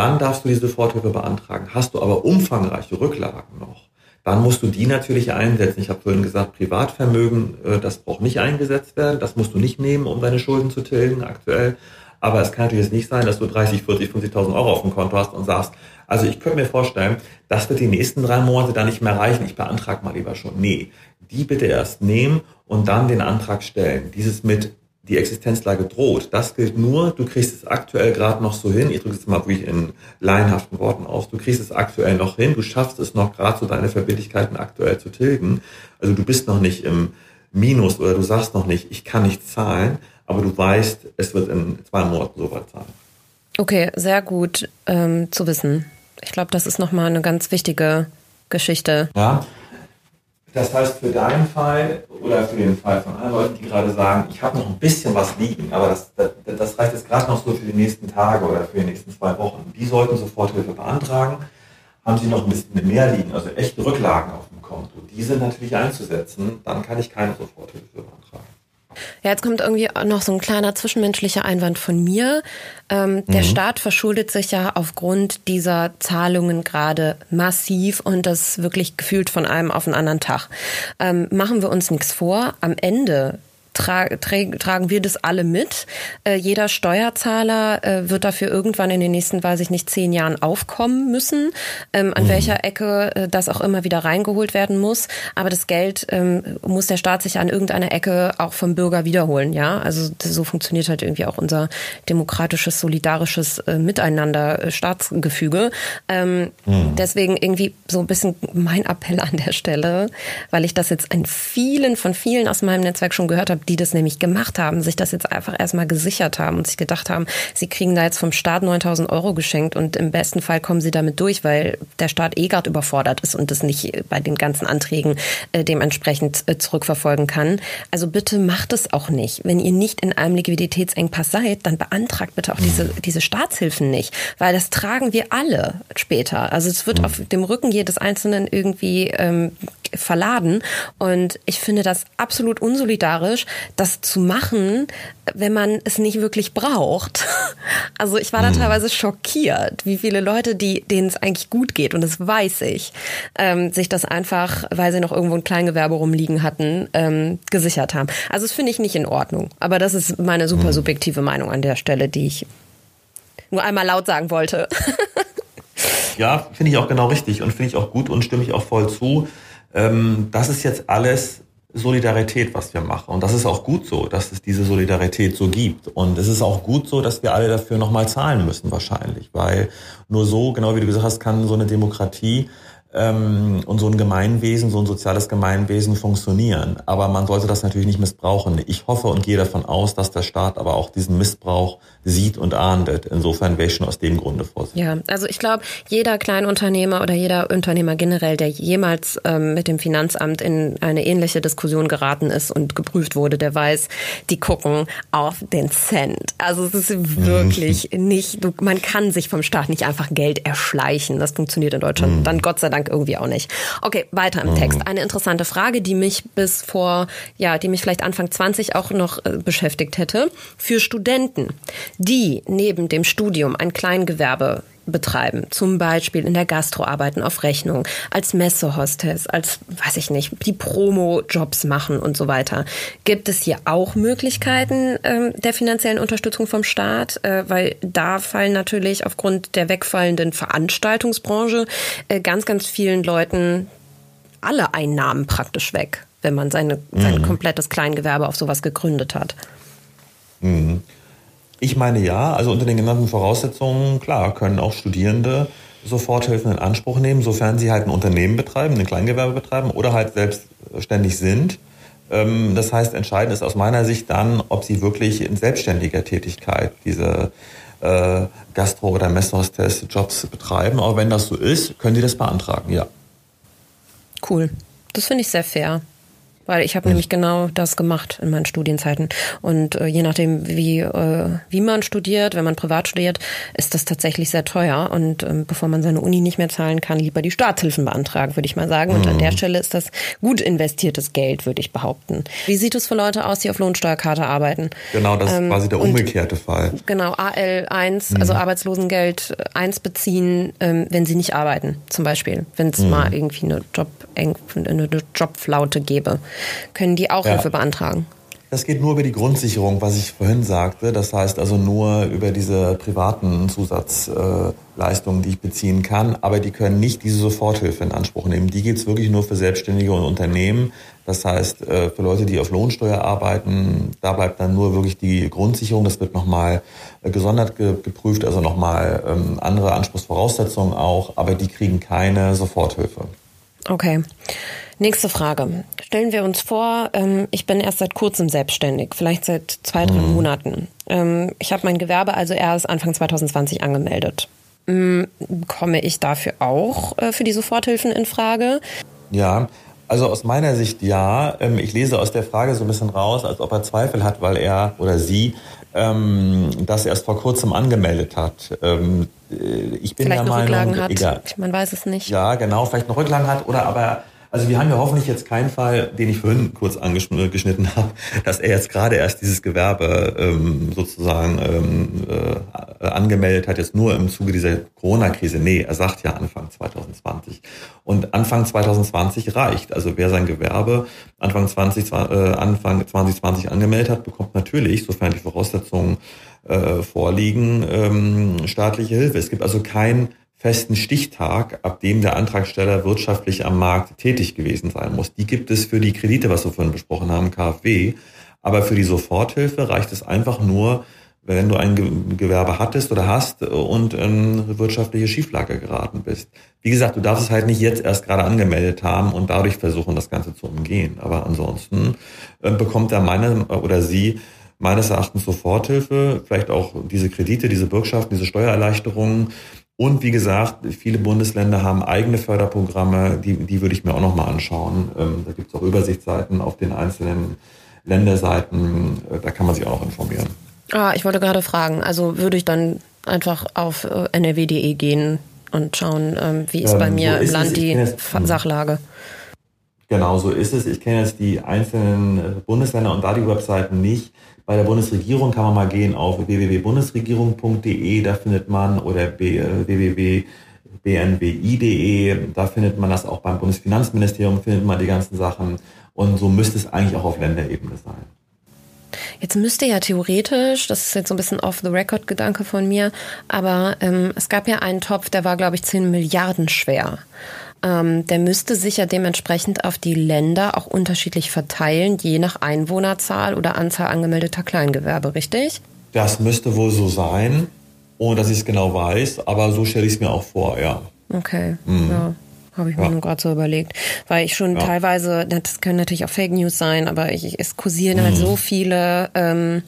Dann darfst du diese Soforthilfe beantragen. Hast du aber umfangreiche Rücklagen noch, dann musst du die natürlich einsetzen. Ich habe vorhin gesagt, Privatvermögen, äh, das braucht nicht eingesetzt werden. Das musst du nicht nehmen, um deine Schulden zu tilgen aktuell. Aber es kann natürlich jetzt nicht sein, dass du 30, 40, 50.000 Euro auf dem Konto hast und sagst, also ich könnte mir vorstellen, das wird die nächsten drei Monate da nicht mehr reichen. Ich beantrage mal lieber schon. Nee, die bitte erst nehmen und dann den Antrag stellen. Dieses mit die Existenzlage droht. Das gilt nur, du kriegst es aktuell gerade noch so hin, ich drücke es mal wirklich in laienhaften Worten aus, du kriegst es aktuell noch hin, du schaffst es noch gerade so deine Verbindlichkeiten aktuell zu tilgen. Also du bist noch nicht im Minus oder du sagst noch nicht, ich kann nicht zahlen, aber du weißt, es wird in zwei Monaten so weit sein. Okay, sehr gut ähm, zu wissen. Ich glaube, das ist nochmal eine ganz wichtige Geschichte. Ja, das heißt, für deinen Fall oder für den Fall von anderen Leuten, die gerade sagen, ich habe noch ein bisschen was liegen, aber das, das, das reicht jetzt gerade noch so für die nächsten Tage oder für die nächsten zwei Wochen, die sollten Soforthilfe beantragen. Haben sie noch ein bisschen mehr liegen, also echte Rücklagen auf dem Konto, diese natürlich einzusetzen, dann kann ich keine Soforthilfe beantragen. Ja, jetzt kommt irgendwie noch so ein kleiner zwischenmenschlicher Einwand von mir. Ähm, der mhm. Staat verschuldet sich ja aufgrund dieser Zahlungen gerade massiv und das wirklich gefühlt von einem auf den anderen Tag. Ähm, machen wir uns nichts vor. Am Ende tra tra tragen wir das alle mit. Äh, jeder Steuerzahler äh, wird dafür irgendwann in den nächsten, weiß ich nicht, zehn Jahren aufkommen müssen, ähm, an mhm. welcher Ecke äh, das auch immer wieder reingeholt werden muss. Aber das Geld ähm, muss der Staat sich an irgendeiner Ecke auch vom Bürger wiederholen. Ja, also so funktioniert halt irgendwie auch unser demokratisches, solidarisches äh, Miteinander, äh, Staatsgefüge. Ähm, mhm. Deswegen irgendwie so ein bisschen mein Appell an der Stelle, weil ich das jetzt an vielen von vielen aus meinem Netzwerk schon gehört habe, die das nämlich gemacht haben, sich das jetzt einfach erstmal gesichert haben und sich gedacht haben, sie kriegen da jetzt vom Staat 9000 Euro geschenkt und im besten Fall kommen sie damit durch, weil der Staat eh gerade überfordert ist und das nicht bei den ganzen Anträgen äh, dementsprechend äh, zurückverfolgen kann. Also bitte macht es auch nicht. Wenn ihr nicht in einem Liquiditätsengpass seid, dann beantragt bitte auch diese, mhm. diese Staatshilfen nicht, weil das tragen wir alle später. Also es wird mhm. auf dem Rücken jedes Einzelnen irgendwie ähm, verladen und ich finde das absolut unsolidarisch, das zu machen, wenn man es nicht wirklich braucht. Also ich war da mhm. teilweise schockiert, wie viele Leute, die, denen es eigentlich gut geht, und das weiß ich, ähm, sich das einfach, weil sie noch irgendwo ein Kleingewerbe rumliegen hatten, ähm, gesichert haben. Also das finde ich nicht in Ordnung. Aber das ist meine super mhm. subjektive Meinung an der Stelle, die ich nur einmal laut sagen wollte. ja, finde ich auch genau richtig und finde ich auch gut und stimme ich auch voll zu. Ähm, das ist jetzt alles Solidarität, was wir machen. Und das ist auch gut so, dass es diese Solidarität so gibt. Und es ist auch gut so, dass wir alle dafür nochmal zahlen müssen wahrscheinlich, weil nur so, genau wie du gesagt hast, kann so eine Demokratie ähm, und so ein Gemeinwesen, so ein soziales Gemeinwesen funktionieren. Aber man sollte das natürlich nicht missbrauchen. Ich hoffe und gehe davon aus, dass der Staat aber auch diesen Missbrauch sieht und ahndet. Insofern wäre ich schon aus dem Grunde vorsichtig. Ja, also ich glaube, jeder Kleinunternehmer oder jeder Unternehmer generell, der jemals ähm, mit dem Finanzamt in eine ähnliche Diskussion geraten ist und geprüft wurde, der weiß, die gucken auf den Cent. Also es ist wirklich mhm. nicht, du, man kann sich vom Staat nicht einfach Geld erschleichen. Das funktioniert in Deutschland mhm. dann Gott sei Dank irgendwie auch nicht. Okay, weiter im mhm. Text. Eine interessante Frage, die mich bis vor, ja, die mich vielleicht Anfang 20 auch noch äh, beschäftigt hätte. Für Studenten, die neben dem Studium ein Kleingewerbe betreiben, zum Beispiel in der Gastro arbeiten auf Rechnung, als Messehostess, als, weiß ich nicht, die Promo-Jobs machen und so weiter. Gibt es hier auch Möglichkeiten ähm, der finanziellen Unterstützung vom Staat? Äh, weil da fallen natürlich aufgrund der wegfallenden Veranstaltungsbranche äh, ganz, ganz vielen Leuten alle Einnahmen praktisch weg, wenn man seine, mhm. sein komplettes Kleingewerbe auf sowas gegründet hat. Mhm. Ich meine ja, also unter den genannten Voraussetzungen, klar, können auch Studierende Soforthilfen in Anspruch nehmen, sofern sie halt ein Unternehmen betreiben, ein Kleingewerbe betreiben oder halt selbstständig sind. Ähm, das heißt, entscheidend ist aus meiner Sicht dann, ob sie wirklich in selbstständiger Tätigkeit diese äh, Gastro- oder Messhostess-Jobs betreiben. Aber wenn das so ist, können sie das beantragen, ja. Cool. Das finde ich sehr fair. Weil ich habe nämlich genau das gemacht in meinen Studienzeiten. Und äh, je nachdem, wie, äh, wie man studiert, wenn man privat studiert, ist das tatsächlich sehr teuer. Und ähm, bevor man seine Uni nicht mehr zahlen kann, lieber die Staatshilfen beantragen, würde ich mal sagen. Und mhm. an der Stelle ist das gut investiertes Geld, würde ich behaupten. Wie sieht es für Leute aus, die auf Lohnsteuerkarte arbeiten? Genau, das ähm, ist quasi der umgekehrte Fall. Genau, AL1, mhm. also Arbeitslosengeld 1 beziehen, ähm, wenn sie nicht arbeiten, zum Beispiel. Wenn es mhm. mal irgendwie eine Job eine Jobflaute gebe, können die auch ja. Hilfe beantragen. Das geht nur über die Grundsicherung, was ich vorhin sagte. Das heißt also nur über diese privaten Zusatzleistungen, die ich beziehen kann. Aber die können nicht diese Soforthilfe in Anspruch nehmen. Die gibt es wirklich nur für Selbstständige und Unternehmen. Das heißt, äh, für Leute, die auf Lohnsteuer arbeiten, da bleibt dann nur wirklich die Grundsicherung. Das wird nochmal äh, gesondert geprüft, also nochmal ähm, andere Anspruchsvoraussetzungen auch. Aber die kriegen keine Soforthilfe. Okay. Nächste Frage. Stellen wir uns vor, ähm, ich bin erst seit kurzem selbstständig, vielleicht seit zwei, drei mhm. Monaten. Ähm, ich habe mein Gewerbe also erst Anfang 2020 angemeldet. Ähm, komme ich dafür auch äh, für die Soforthilfen in Frage? Ja, also aus meiner Sicht ja. Ähm, ich lese aus der Frage so ein bisschen raus, als ob er Zweifel hat, weil er oder sie ähm, das erst vor kurzem angemeldet hat. Ähm, äh, ich bin vielleicht der Meinung, Rücklagen hat. Egal. Man weiß es nicht. Ja, genau, vielleicht noch Rücklagen hat oder aber also wir haben ja hoffentlich jetzt keinen Fall, den ich vorhin kurz angeschnitten habe, dass er jetzt gerade erst dieses Gewerbe ähm, sozusagen ähm, äh, angemeldet hat, jetzt nur im Zuge dieser Corona-Krise. Nee, er sagt ja Anfang 2020. Und Anfang 2020 reicht. Also wer sein Gewerbe Anfang, 20, äh, Anfang 2020 angemeldet hat, bekommt natürlich, sofern die Voraussetzungen äh, vorliegen, ähm, staatliche Hilfe. Es gibt also kein festen Stichtag, ab dem der Antragsteller wirtschaftlich am Markt tätig gewesen sein muss. Die gibt es für die Kredite, was wir vorhin besprochen haben, KfW. Aber für die Soforthilfe reicht es einfach nur, wenn du ein Gewerbe hattest oder hast und in wirtschaftliche Schieflage geraten bist. Wie gesagt, du darfst es halt nicht jetzt erst gerade angemeldet haben und dadurch versuchen, das Ganze zu umgehen. Aber ansonsten äh, bekommt er meine oder sie meines Erachtens Soforthilfe, vielleicht auch diese Kredite, diese Bürgschaften, diese Steuererleichterungen und wie gesagt, viele Bundesländer haben eigene Förderprogramme, die, die würde ich mir auch nochmal anschauen. Ähm, da gibt es auch Übersichtsseiten auf den einzelnen Länderseiten, äh, da kann man sich auch noch informieren. Ah, ich wollte gerade fragen, also würde ich dann einfach auf äh, nrw.de gehen und schauen, ähm, wie ist ähm, bei mir so ist im Land die jetzt, Sachlage. Genau, so ist es. Ich kenne jetzt die einzelnen äh, Bundesländer und da die Webseiten nicht. Bei der Bundesregierung kann man mal gehen auf www.bundesregierung.de, da findet man, oder äh, www.bnwi.de, da findet man das auch beim Bundesfinanzministerium, findet man die ganzen Sachen. Und so müsste es eigentlich auch auf Länderebene sein. Jetzt müsste ja theoretisch, das ist jetzt so ein bisschen off-the-record-Gedanke von mir, aber ähm, es gab ja einen Topf, der war, glaube ich, 10 Milliarden schwer ähm, der müsste sich ja dementsprechend auf die Länder auch unterschiedlich verteilen, je nach Einwohnerzahl oder Anzahl angemeldeter Kleingewerbe, richtig? Das müsste wohl so sein, ohne dass ich es genau weiß, aber so stelle ich es mir auch vor, ja. Okay, mhm. ja. habe ich mir nur gerade so überlegt. Weil ich schon ja. teilweise, das können natürlich auch Fake News sein, aber ich, es kursieren mhm. halt so viele ähm,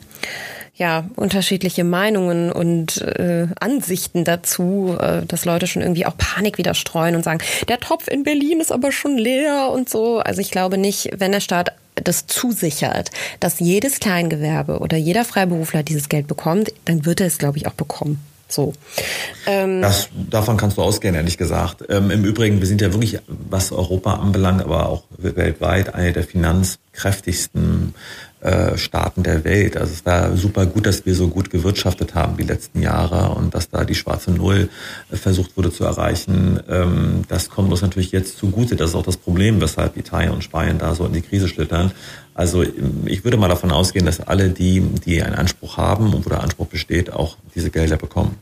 ja, unterschiedliche Meinungen und äh, Ansichten dazu, äh, dass Leute schon irgendwie auch Panik wieder streuen und sagen, der Topf in Berlin ist aber schon leer und so. Also ich glaube nicht, wenn der Staat das zusichert, dass jedes Kleingewerbe oder jeder Freiberufler dieses Geld bekommt, dann wird er es, glaube ich, auch bekommen. So. Ähm, das, davon kannst du ausgehen, ehrlich gesagt. Ähm, Im Übrigen, wir sind ja wirklich, was Europa anbelangt, aber auch weltweit, eine der finanzkräftigsten äh, Staaten der Welt. Also es war super gut, dass wir so gut gewirtschaftet haben die letzten Jahre und dass da die schwarze Null äh, versucht wurde zu erreichen. Ähm, das kommt uns natürlich jetzt zugute. Das ist auch das Problem, weshalb Italien und Spanien da so in die Krise schlittern. Also ich würde mal davon ausgehen, dass alle die, die einen Anspruch haben und wo der Anspruch besteht, auch diese Gelder bekommen.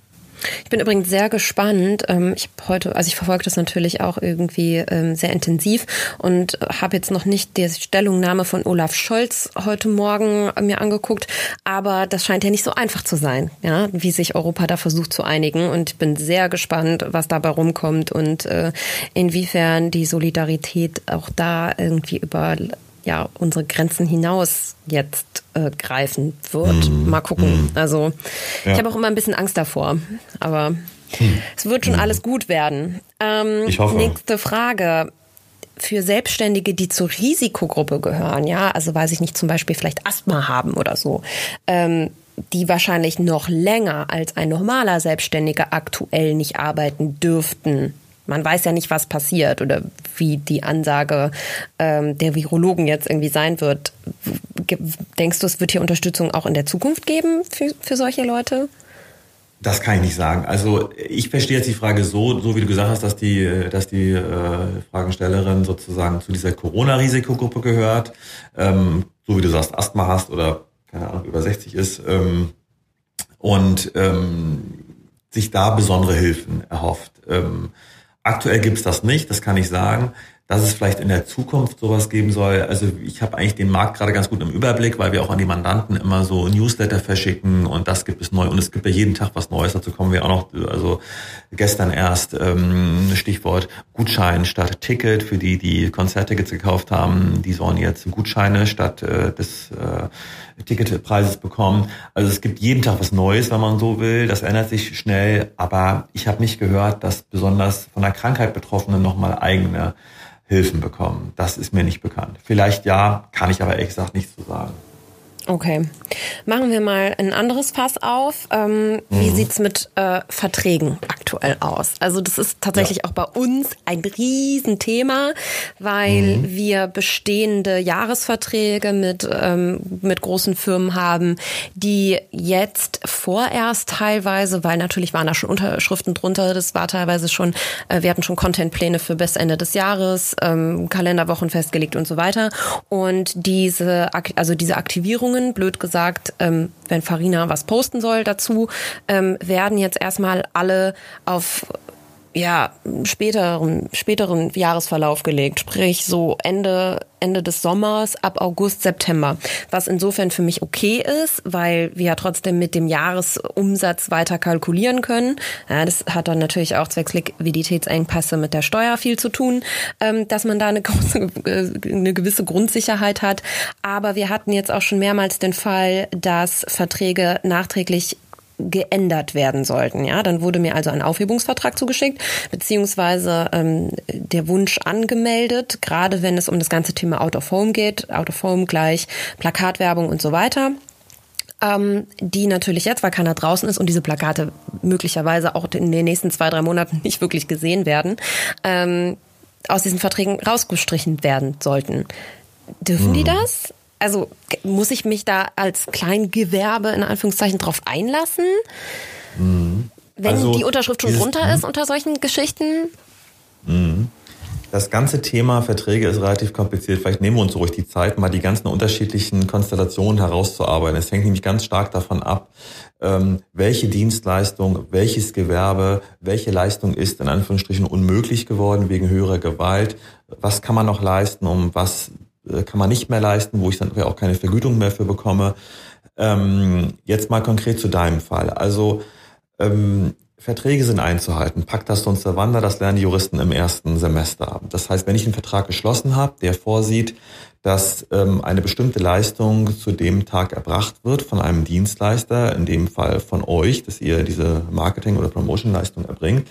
Ich bin übrigens sehr gespannt. Ähm, ich habe heute, also ich verfolge das natürlich auch irgendwie ähm, sehr intensiv und habe jetzt noch nicht die Stellungnahme von Olaf Scholz heute Morgen mir angeguckt, aber das scheint ja nicht so einfach zu sein, ja, wie sich Europa da versucht zu einigen und ich bin sehr gespannt, was dabei rumkommt und äh, inwiefern die Solidarität auch da irgendwie über ja unsere Grenzen hinaus jetzt äh, greifen wird. Mm. Mal gucken. Mm. Also ja. ich habe auch immer ein bisschen Angst davor, aber hm. es wird schon hm. alles gut werden. Ähm, ich hoffe. Nächste Frage für Selbstständige, die zur Risikogruppe gehören, ja, also weiß ich nicht, zum Beispiel vielleicht Asthma haben oder so, ähm, die wahrscheinlich noch länger als ein normaler Selbstständiger aktuell nicht arbeiten dürften, man weiß ja nicht, was passiert oder wie die Ansage ähm, der Virologen jetzt irgendwie sein wird. Denkst du, es wird hier Unterstützung auch in der Zukunft geben für, für solche Leute? Das kann ich nicht sagen. Also ich verstehe jetzt die Frage so, so wie du gesagt hast, dass die, dass die äh, Fragestellerin sozusagen zu dieser Corona-Risikogruppe gehört, ähm, so wie du sagst, Asthma hast oder keine Ahnung über 60 ist ähm, und ähm, sich da besondere Hilfen erhofft. Ähm, Aktuell gibt's das nicht, das kann ich sagen. Dass es vielleicht in der Zukunft sowas geben soll. Also ich habe eigentlich den Markt gerade ganz gut im Überblick, weil wir auch an die Mandanten immer so Newsletter verschicken und das gibt es neu und es gibt ja jeden Tag was Neues. Dazu kommen wir auch noch, also gestern erst ähm, Stichwort Gutschein statt Ticket für die, die Konzerttickets gekauft haben. Die sollen jetzt Gutscheine statt äh, des äh, Ticketpreises bekommen. Also es gibt jeden Tag was Neues, wenn man so will. Das ändert sich schnell, aber ich habe nicht gehört, dass besonders von der Krankheit Betroffenen nochmal eigene Hilfen bekommen. Das ist mir nicht bekannt. Vielleicht ja, kann ich aber ehrlich gesagt nicht so sagen. Okay. Machen wir mal ein anderes Fass auf. Ähm, mhm. Wie sieht's mit äh, Verträgen aktuell aus? Also das ist tatsächlich ja. auch bei uns ein Riesenthema, weil mhm. wir bestehende Jahresverträge mit, ähm, mit großen Firmen haben, die jetzt vorerst teilweise, weil natürlich waren da schon Unterschriften drunter, das war teilweise schon, äh, wir hatten schon Contentpläne für bis Ende des Jahres, ähm, Kalenderwochen festgelegt und so weiter. Und diese, also diese Aktivierungen Firmen, blöd gesagt, ähm, wenn Farina was posten soll dazu, ähm, werden jetzt erstmal alle auf ja, späteren, späteren Jahresverlauf gelegt, sprich so Ende, Ende des Sommers ab August, September. Was insofern für mich okay ist, weil wir ja trotzdem mit dem Jahresumsatz weiter kalkulieren können. Ja, das hat dann natürlich auch zwecks Liquiditätsengpässe mit der Steuer viel zu tun, ähm, dass man da eine, große, äh, eine gewisse Grundsicherheit hat. Aber wir hatten jetzt auch schon mehrmals den Fall, dass Verträge nachträglich geändert werden sollten. Ja, dann wurde mir also ein Aufhebungsvertrag zugeschickt, beziehungsweise ähm, der Wunsch angemeldet, gerade wenn es um das ganze Thema Out of Home geht, Out of Home gleich Plakatwerbung und so weiter. Ähm, die natürlich jetzt, weil keiner draußen ist und diese Plakate möglicherweise auch in den nächsten zwei, drei Monaten nicht wirklich gesehen werden, ähm, aus diesen Verträgen rausgestrichen werden sollten. Dürfen hm. die das? Also muss ich mich da als Kleingewerbe in Anführungszeichen drauf einlassen? Mhm. Wenn also die Unterschrift schon drunter ist unter solchen Geschichten? Mhm. Das ganze Thema Verträge ist relativ kompliziert. Vielleicht nehmen wir uns ruhig die Zeit, mal die ganzen unterschiedlichen Konstellationen herauszuarbeiten. Es hängt nämlich ganz stark davon ab, ähm, welche Dienstleistung, welches Gewerbe, welche Leistung ist in Anführungsstrichen unmöglich geworden wegen höherer Gewalt. Was kann man noch leisten, um was kann man nicht mehr leisten, wo ich dann auch keine Vergütung mehr für bekomme. Ähm, jetzt mal konkret zu deinem Fall. Also ähm, Verträge sind einzuhalten. Pacta sunt servanda, das lernen die Juristen im ersten Semester. Das heißt, wenn ich einen Vertrag geschlossen habe, der vorsieht, dass ähm, eine bestimmte Leistung zu dem Tag erbracht wird von einem Dienstleister, in dem Fall von euch, dass ihr diese Marketing- oder Promotion-Leistung erbringt,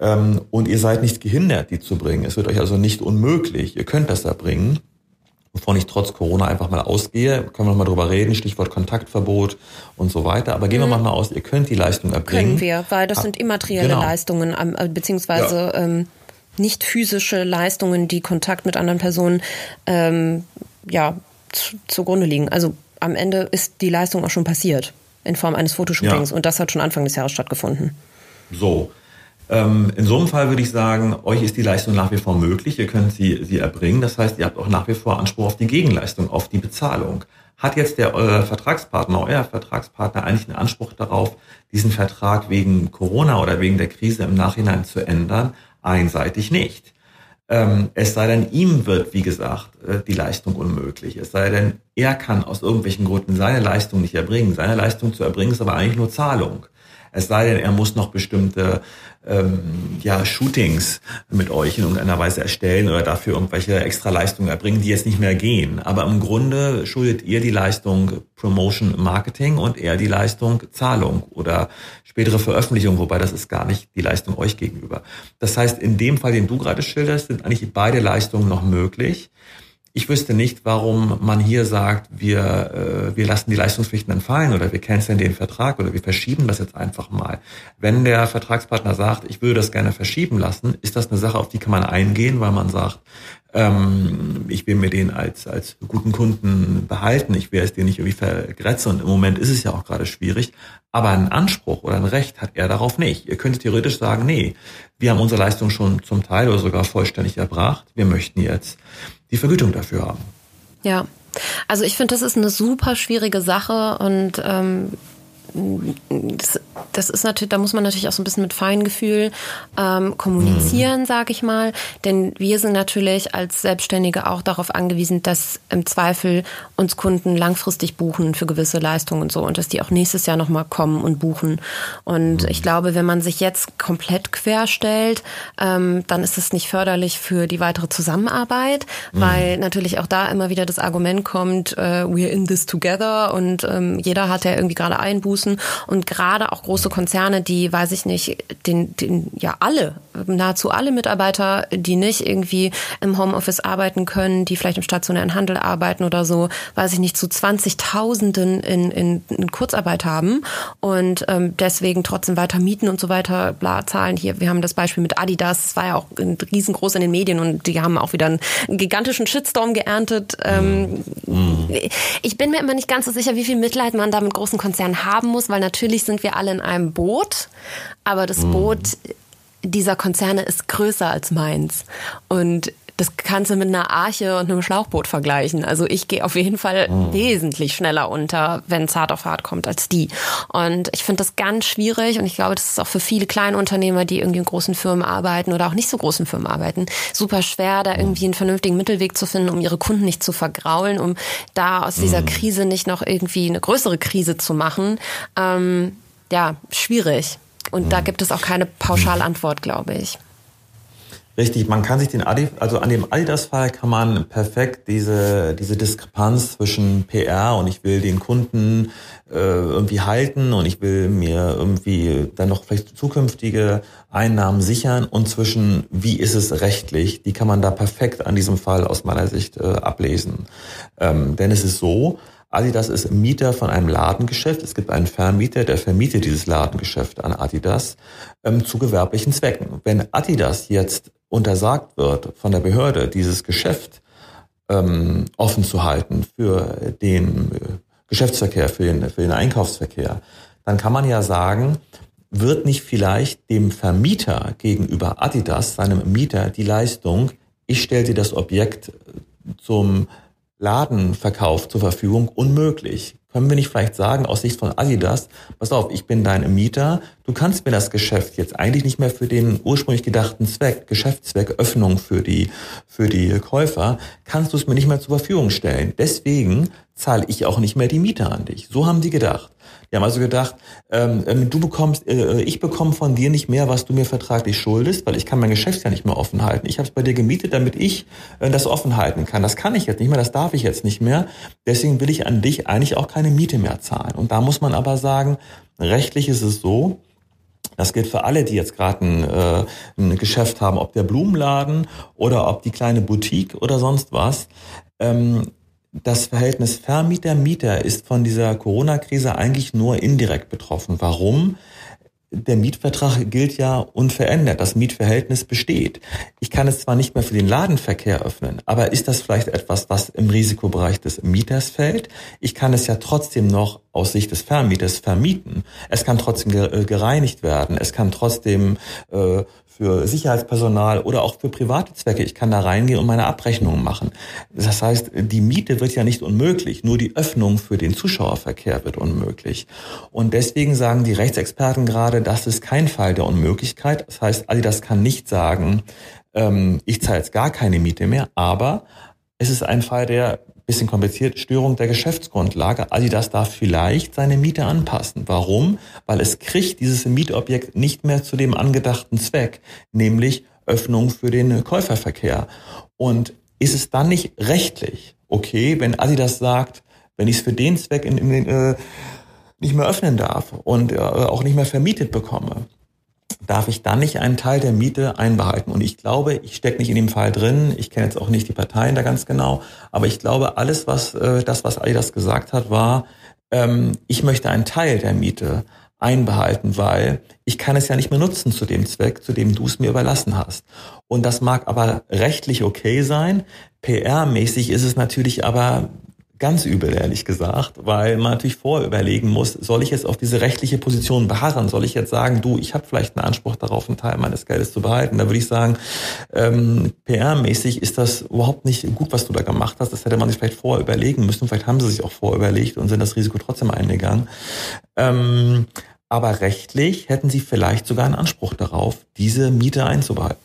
ähm, und ihr seid nicht gehindert, die zu bringen. Es wird euch also nicht unmöglich. Ihr könnt das erbringen wovon ich trotz Corona einfach mal ausgehe, können wir noch mal drüber reden, Stichwort Kontaktverbot und so weiter. Aber gehen wir mhm. mal aus, ihr könnt die Leistung erbringen. Können wir, weil das ah, sind immaterielle genau. Leistungen, äh, beziehungsweise ja. ähm, nicht physische Leistungen, die Kontakt mit anderen Personen ähm, ja, zugrunde liegen. Also am Ende ist die Leistung auch schon passiert in Form eines Fotoshootings ja. und das hat schon Anfang des Jahres stattgefunden. So, in so einem Fall würde ich sagen, euch ist die Leistung nach wie vor möglich, ihr könnt sie, sie erbringen. Das heißt, ihr habt auch nach wie vor Anspruch auf die Gegenleistung, auf die Bezahlung. Hat jetzt der euer Vertragspartner, euer Vertragspartner eigentlich einen Anspruch darauf, diesen Vertrag wegen Corona oder wegen der Krise im Nachhinein zu ändern? Einseitig nicht. Ähm, es sei denn, ihm wird, wie gesagt, äh, die Leistung unmöglich. Es sei denn, er kann aus irgendwelchen Gründen seine Leistung nicht erbringen. Seine Leistung zu erbringen ist aber eigentlich nur Zahlung. Es sei denn, er muss noch bestimmte ähm, ja, Shootings mit euch in irgendeiner Weise erstellen oder dafür irgendwelche Extraleistungen erbringen, die jetzt nicht mehr gehen. Aber im Grunde schuldet ihr die Leistung Promotion Marketing und er die Leistung Zahlung oder spätere Veröffentlichung, wobei das ist gar nicht die Leistung euch gegenüber. Das heißt, in dem Fall, den du gerade schilderst, sind eigentlich beide Leistungen noch möglich. Ich wüsste nicht, warum man hier sagt, wir, äh, wir lassen die Leistungspflichten entfallen oder wir canceln den Vertrag oder wir verschieben das jetzt einfach mal. Wenn der Vertragspartner sagt, ich würde das gerne verschieben lassen, ist das eine Sache, auf die kann man eingehen, weil man sagt, ähm, ich will mir den als, als guten Kunden behalten, ich will es dir nicht irgendwie vergrätzen und im Moment ist es ja auch gerade schwierig, aber einen Anspruch oder ein Recht hat er darauf nicht. Ihr könntet theoretisch sagen, nee, wir haben unsere Leistung schon zum Teil oder sogar vollständig erbracht, wir möchten jetzt die Vergütung dafür haben. Ja, also ich finde, das ist eine super schwierige Sache und ähm, das, das, ist natürlich, da muss man natürlich auch so ein bisschen mit Feingefühl ähm, kommunizieren, mhm. sage ich mal. Denn wir sind natürlich als Selbstständige auch darauf angewiesen, dass im Zweifel uns Kunden langfristig buchen für gewisse Leistungen und so und dass die auch nächstes Jahr nochmal kommen und buchen. Und mhm. ich glaube, wenn man sich jetzt komplett querstellt, ähm, dann ist das nicht förderlich für die weitere Zusammenarbeit, mhm. weil natürlich auch da immer wieder das Argument kommt, äh, we're in this together und ähm, jeder hat ja irgendwie gerade Einbußen müssen. Und gerade auch große Konzerne, die, weiß ich nicht, den, den, ja alle, nahezu alle Mitarbeiter, die nicht irgendwie im Homeoffice arbeiten können, die vielleicht im stationären Handel arbeiten oder so, weiß ich nicht, zu 20.000 in, in, in Kurzarbeit haben und ähm, deswegen trotzdem weiter mieten und so weiter bla, zahlen. Hier, wir haben das Beispiel mit Adidas, das war ja auch riesengroß in den Medien und die haben auch wieder einen gigantischen Shitstorm geerntet. Ähm, mhm. Ich bin mir immer nicht ganz so sicher, wie viel Mitleid man da mit großen Konzernen haben muss, weil natürlich sind wir alle in einem Boot, aber das mhm. Boot dieser Konzerne ist größer als meins. Und das kannst du mit einer Arche und einem Schlauchboot vergleichen. Also ich gehe auf jeden Fall mhm. wesentlich schneller unter, wenn es hart auf hart kommt, als die. Und ich finde das ganz schwierig und ich glaube, das ist auch für viele kleine Unternehmer, die irgendwie in großen Firmen arbeiten oder auch nicht so großen Firmen arbeiten, super schwer, da irgendwie einen vernünftigen Mittelweg zu finden, um ihre Kunden nicht zu vergraulen, um da aus dieser mhm. Krise nicht noch irgendwie eine größere Krise zu machen. Ähm, ja, schwierig. Und da mhm. gibt es auch keine Pauschalantwort, glaube ich. Richtig, man kann sich den Adi, also an dem Adidas-Fall kann man perfekt diese, diese Diskrepanz zwischen PR und ich will den Kunden äh, irgendwie halten und ich will mir irgendwie dann noch vielleicht zukünftige Einnahmen sichern und zwischen wie ist es rechtlich, die kann man da perfekt an diesem Fall aus meiner Sicht äh, ablesen. Ähm, denn es ist so, Adidas ist Mieter von einem Ladengeschäft. Es gibt einen Vermieter, der vermietet dieses Ladengeschäft an Adidas ähm, zu gewerblichen Zwecken. Wenn Adidas jetzt untersagt wird von der Behörde, dieses Geschäft ähm, offen zu halten für den äh, Geschäftsverkehr, für den, für den Einkaufsverkehr, dann kann man ja sagen, wird nicht vielleicht dem Vermieter gegenüber Adidas, seinem Mieter, die Leistung, ich stelle dir das Objekt zum Ladenverkauf zur Verfügung unmöglich. können wir nicht vielleicht sagen, aus Sicht von Adidas, pass auf, ich bin dein Mieter, du kannst mir das Geschäft jetzt eigentlich nicht mehr für den ursprünglich gedachten Zweck, Geschäftszweck, Öffnung für die, für die Käufer, kannst du es mir nicht mehr zur Verfügung stellen. Deswegen zahle ich auch nicht mehr die Miete an dich. So haben die gedacht. Die haben also gedacht, ähm, ähm, du bekommst, äh, ich bekomme von dir nicht mehr, was du mir vertraglich schuldest, weil ich kann mein Geschäft ja nicht mehr offen halten. Ich habe es bei dir gemietet, damit ich äh, das offen halten kann. Das kann ich jetzt nicht mehr, das darf ich jetzt nicht mehr. Deswegen will ich an dich eigentlich auch keine Miete mehr zahlen. Und da muss man aber sagen, rechtlich ist es so, das gilt für alle, die jetzt gerade ein, äh, ein Geschäft haben, ob der Blumenladen oder ob die kleine Boutique oder sonst was. Ähm, das Verhältnis Vermieter-Mieter ist von dieser Corona-Krise eigentlich nur indirekt betroffen. Warum? Der Mietvertrag gilt ja unverändert. Das Mietverhältnis besteht. Ich kann es zwar nicht mehr für den Ladenverkehr öffnen, aber ist das vielleicht etwas, was im Risikobereich des Mieters fällt? Ich kann es ja trotzdem noch aus Sicht des Vermieters vermieten. Es kann trotzdem äh, gereinigt werden. Es kann trotzdem äh, für Sicherheitspersonal oder auch für private Zwecke. Ich kann da reingehen und meine Abrechnungen machen. Das heißt, die Miete wird ja nicht unmöglich, nur die Öffnung für den Zuschauerverkehr wird unmöglich. Und deswegen sagen die Rechtsexperten gerade, das ist kein Fall der Unmöglichkeit. Das heißt, Adidas kann nicht sagen, ähm, ich zahle jetzt gar keine Miete mehr, aber es ist ein Fall der bisschen kompliziert, Störung der Geschäftsgrundlage. Adidas darf vielleicht seine Miete anpassen. Warum? Weil es kriegt dieses Mietobjekt nicht mehr zu dem angedachten Zweck, nämlich Öffnung für den Käuferverkehr. Und ist es dann nicht rechtlich okay, wenn Adidas sagt, wenn ich es für den Zweck in, in, äh, nicht mehr öffnen darf und äh, auch nicht mehr vermietet bekomme, darf ich dann nicht einen Teil der Miete einbehalten. Und ich glaube, ich stecke nicht in dem Fall drin. Ich kenne jetzt auch nicht die Parteien da ganz genau. Aber ich glaube, alles, was äh, das, was Adidas gesagt hat, war, ähm, ich möchte einen Teil der Miete einbehalten, weil ich kann es ja nicht mehr nutzen zu dem Zweck, zu dem du es mir überlassen hast. Und das mag aber rechtlich okay sein. PR-mäßig ist es natürlich aber ganz übel, ehrlich gesagt, weil man natürlich vorüberlegen muss, soll ich jetzt auf diese rechtliche Position beharren? Soll ich jetzt sagen, du, ich habe vielleicht einen Anspruch darauf, einen Teil meines Geldes zu behalten? Da würde ich sagen, ähm, PR-mäßig ist das überhaupt nicht gut, was du da gemacht hast. Das hätte man sich vielleicht vorüberlegen müssen. Vielleicht haben sie sich auch vorüberlegt und sind das Risiko trotzdem eingegangen. Ähm, aber rechtlich hätten sie vielleicht sogar einen Anspruch darauf, diese Miete einzubehalten.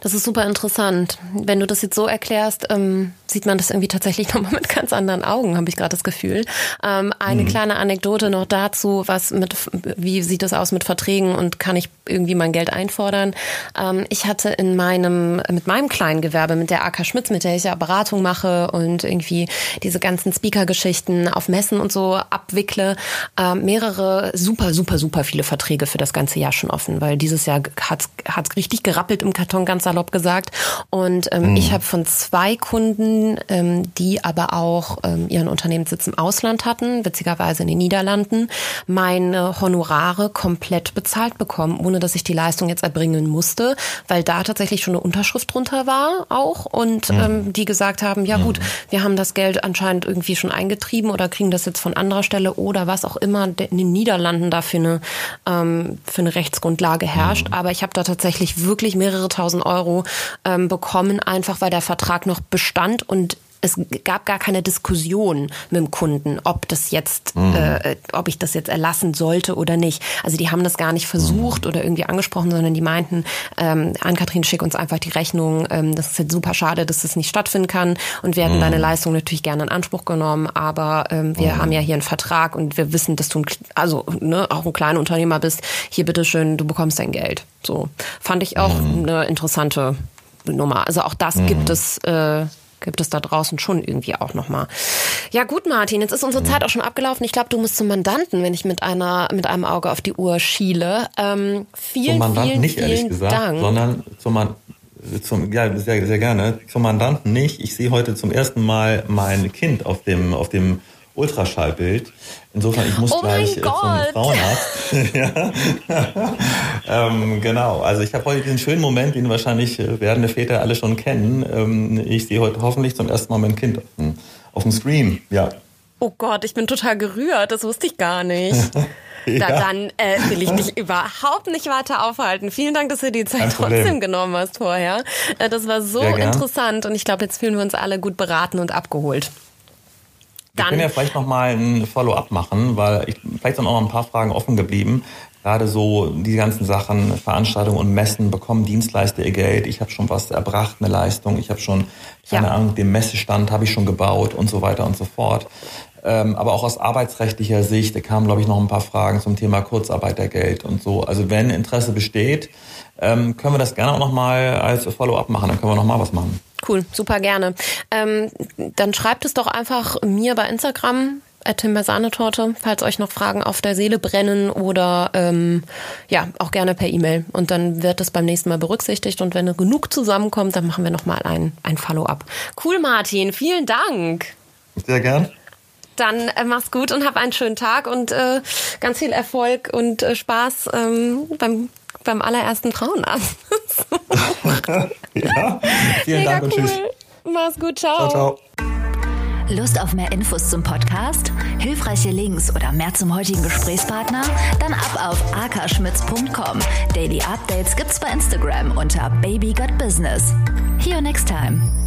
Das ist super interessant. Wenn du das jetzt so erklärst, ähm, sieht man das irgendwie tatsächlich nochmal mit ganz anderen Augen, habe ich gerade das Gefühl. Ähm, eine mhm. kleine Anekdote noch dazu, was mit, wie sieht das aus mit Verträgen und kann ich irgendwie mein Geld einfordern? Ähm, ich hatte in meinem, mit meinem kleinen Gewerbe, mit der AK Schmitz, mit der ich ja Beratung mache und irgendwie diese ganzen Speaker-Geschichten auf Messen und so abwickle, äh, mehrere super, super, super viele Verträge für das ganze Jahr schon offen, weil dieses Jahr hat es richtig gerappelt im Karton, ganz salopp gesagt. Und ähm, mhm. ich habe von zwei Kunden, ähm, die aber auch ähm, ihren Unternehmenssitz im Ausland hatten, witzigerweise in den Niederlanden, meine Honorare komplett bezahlt bekommen, ohne dass ich die Leistung jetzt erbringen musste, weil da tatsächlich schon eine Unterschrift drunter war auch und mhm. ähm, die gesagt haben, ja gut, mhm. wir haben das Geld anscheinend irgendwie schon eingetrieben oder kriegen das jetzt von anderer Stelle oder was auch immer in den Niederlanden dafür eine, ähm, für eine Rechtsgrundlage herrscht. Mhm. Aber ich habe da tatsächlich wirklich mehrere tausend Euro ähm, bekommen, einfach weil der Vertrag noch bestand und es gab gar keine Diskussion mit dem Kunden, ob das jetzt, mhm. äh, ob ich das jetzt erlassen sollte oder nicht. Also die haben das gar nicht versucht mhm. oder irgendwie angesprochen, sondern die meinten, ähm, Ann-Kathrin, schick uns einfach die Rechnung. Ähm, das ist jetzt super schade, dass das nicht stattfinden kann. Und wir hätten mhm. deine Leistung natürlich gerne in Anspruch genommen, aber ähm, wir mhm. haben ja hier einen Vertrag und wir wissen, dass du ein, also ne, auch ein kleiner Unternehmer bist. Hier bitteschön, du bekommst dein Geld. So fand ich auch mhm. eine interessante Nummer. Also auch das gibt mhm. es. Äh, gibt es da draußen schon irgendwie auch nochmal. Ja gut, Martin, jetzt ist unsere Zeit auch schon abgelaufen. Ich glaube, du musst zum Mandanten, wenn ich mit einer mit einem Auge auf die Uhr schiele. Ähm, vielen, zum Mandanten vielen, nicht, ehrlich gesagt, Dank. sondern zum, Man zum ja sehr, sehr gerne. Zum Mandanten nicht. Ich sehe heute zum ersten Mal mein Kind auf dem auf dem Ultraschallbild. Insofern, ich muss oh gleich äh, zum Frauenarzt. ja. ähm, genau, also ich habe heute diesen schönen Moment, den wahrscheinlich äh, werdende Väter alle schon kennen. Ähm, ich sehe heute hoffentlich zum ersten Mal mein Kind auf dem, auf dem Stream. Ja. Oh Gott, ich bin total gerührt. Das wusste ich gar nicht. Ja. Da, dann äh, will ich dich überhaupt nicht weiter aufhalten. Vielen Dank, dass du die Zeit trotzdem genommen hast vorher. Äh, das war so interessant und ich glaube, jetzt fühlen wir uns alle gut beraten und abgeholt. Wir können ja vielleicht nochmal ein Follow-up machen, weil ich, vielleicht sind auch noch ein paar Fragen offen geblieben. Gerade so die ganzen Sachen, Veranstaltungen und Messen, bekommen Dienstleister ihr Geld. Ich habe schon was erbracht, eine Leistung. Ich habe schon, keine ja. Ahnung, den Messestand habe ich schon gebaut und so weiter und so fort. Ähm, aber auch aus arbeitsrechtlicher Sicht, da kamen, glaube ich, noch ein paar Fragen zum Thema Kurzarbeitergeld und so. Also wenn Interesse besteht, ähm, können wir das gerne auch nochmal als Follow-up machen. Dann können wir nochmal was machen. Cool, super gerne. Ähm, dann schreibt es doch einfach mir bei Instagram Sahnetorte, falls euch noch Fragen auf der Seele brennen oder ähm, ja, auch gerne per E-Mail. Und dann wird es beim nächsten Mal berücksichtigt und wenn genug zusammenkommt, dann machen wir nochmal ein, ein Follow-up. Cool, Martin, vielen Dank. Sehr gern. Dann äh, mach's gut und hab einen schönen Tag und äh, ganz viel Erfolg und äh, Spaß ähm, beim beim allerersten Frauenarzt. ja, vielen Mega Dank und cool. tschüss. Mach's gut, ciao. Ciao, ciao. Lust auf mehr Infos zum Podcast, hilfreiche Links oder mehr zum heutigen Gesprächspartner? Dann ab auf akaschmitz.com. Daily Updates gibt's bei Instagram unter Baby Got Business. See you next time.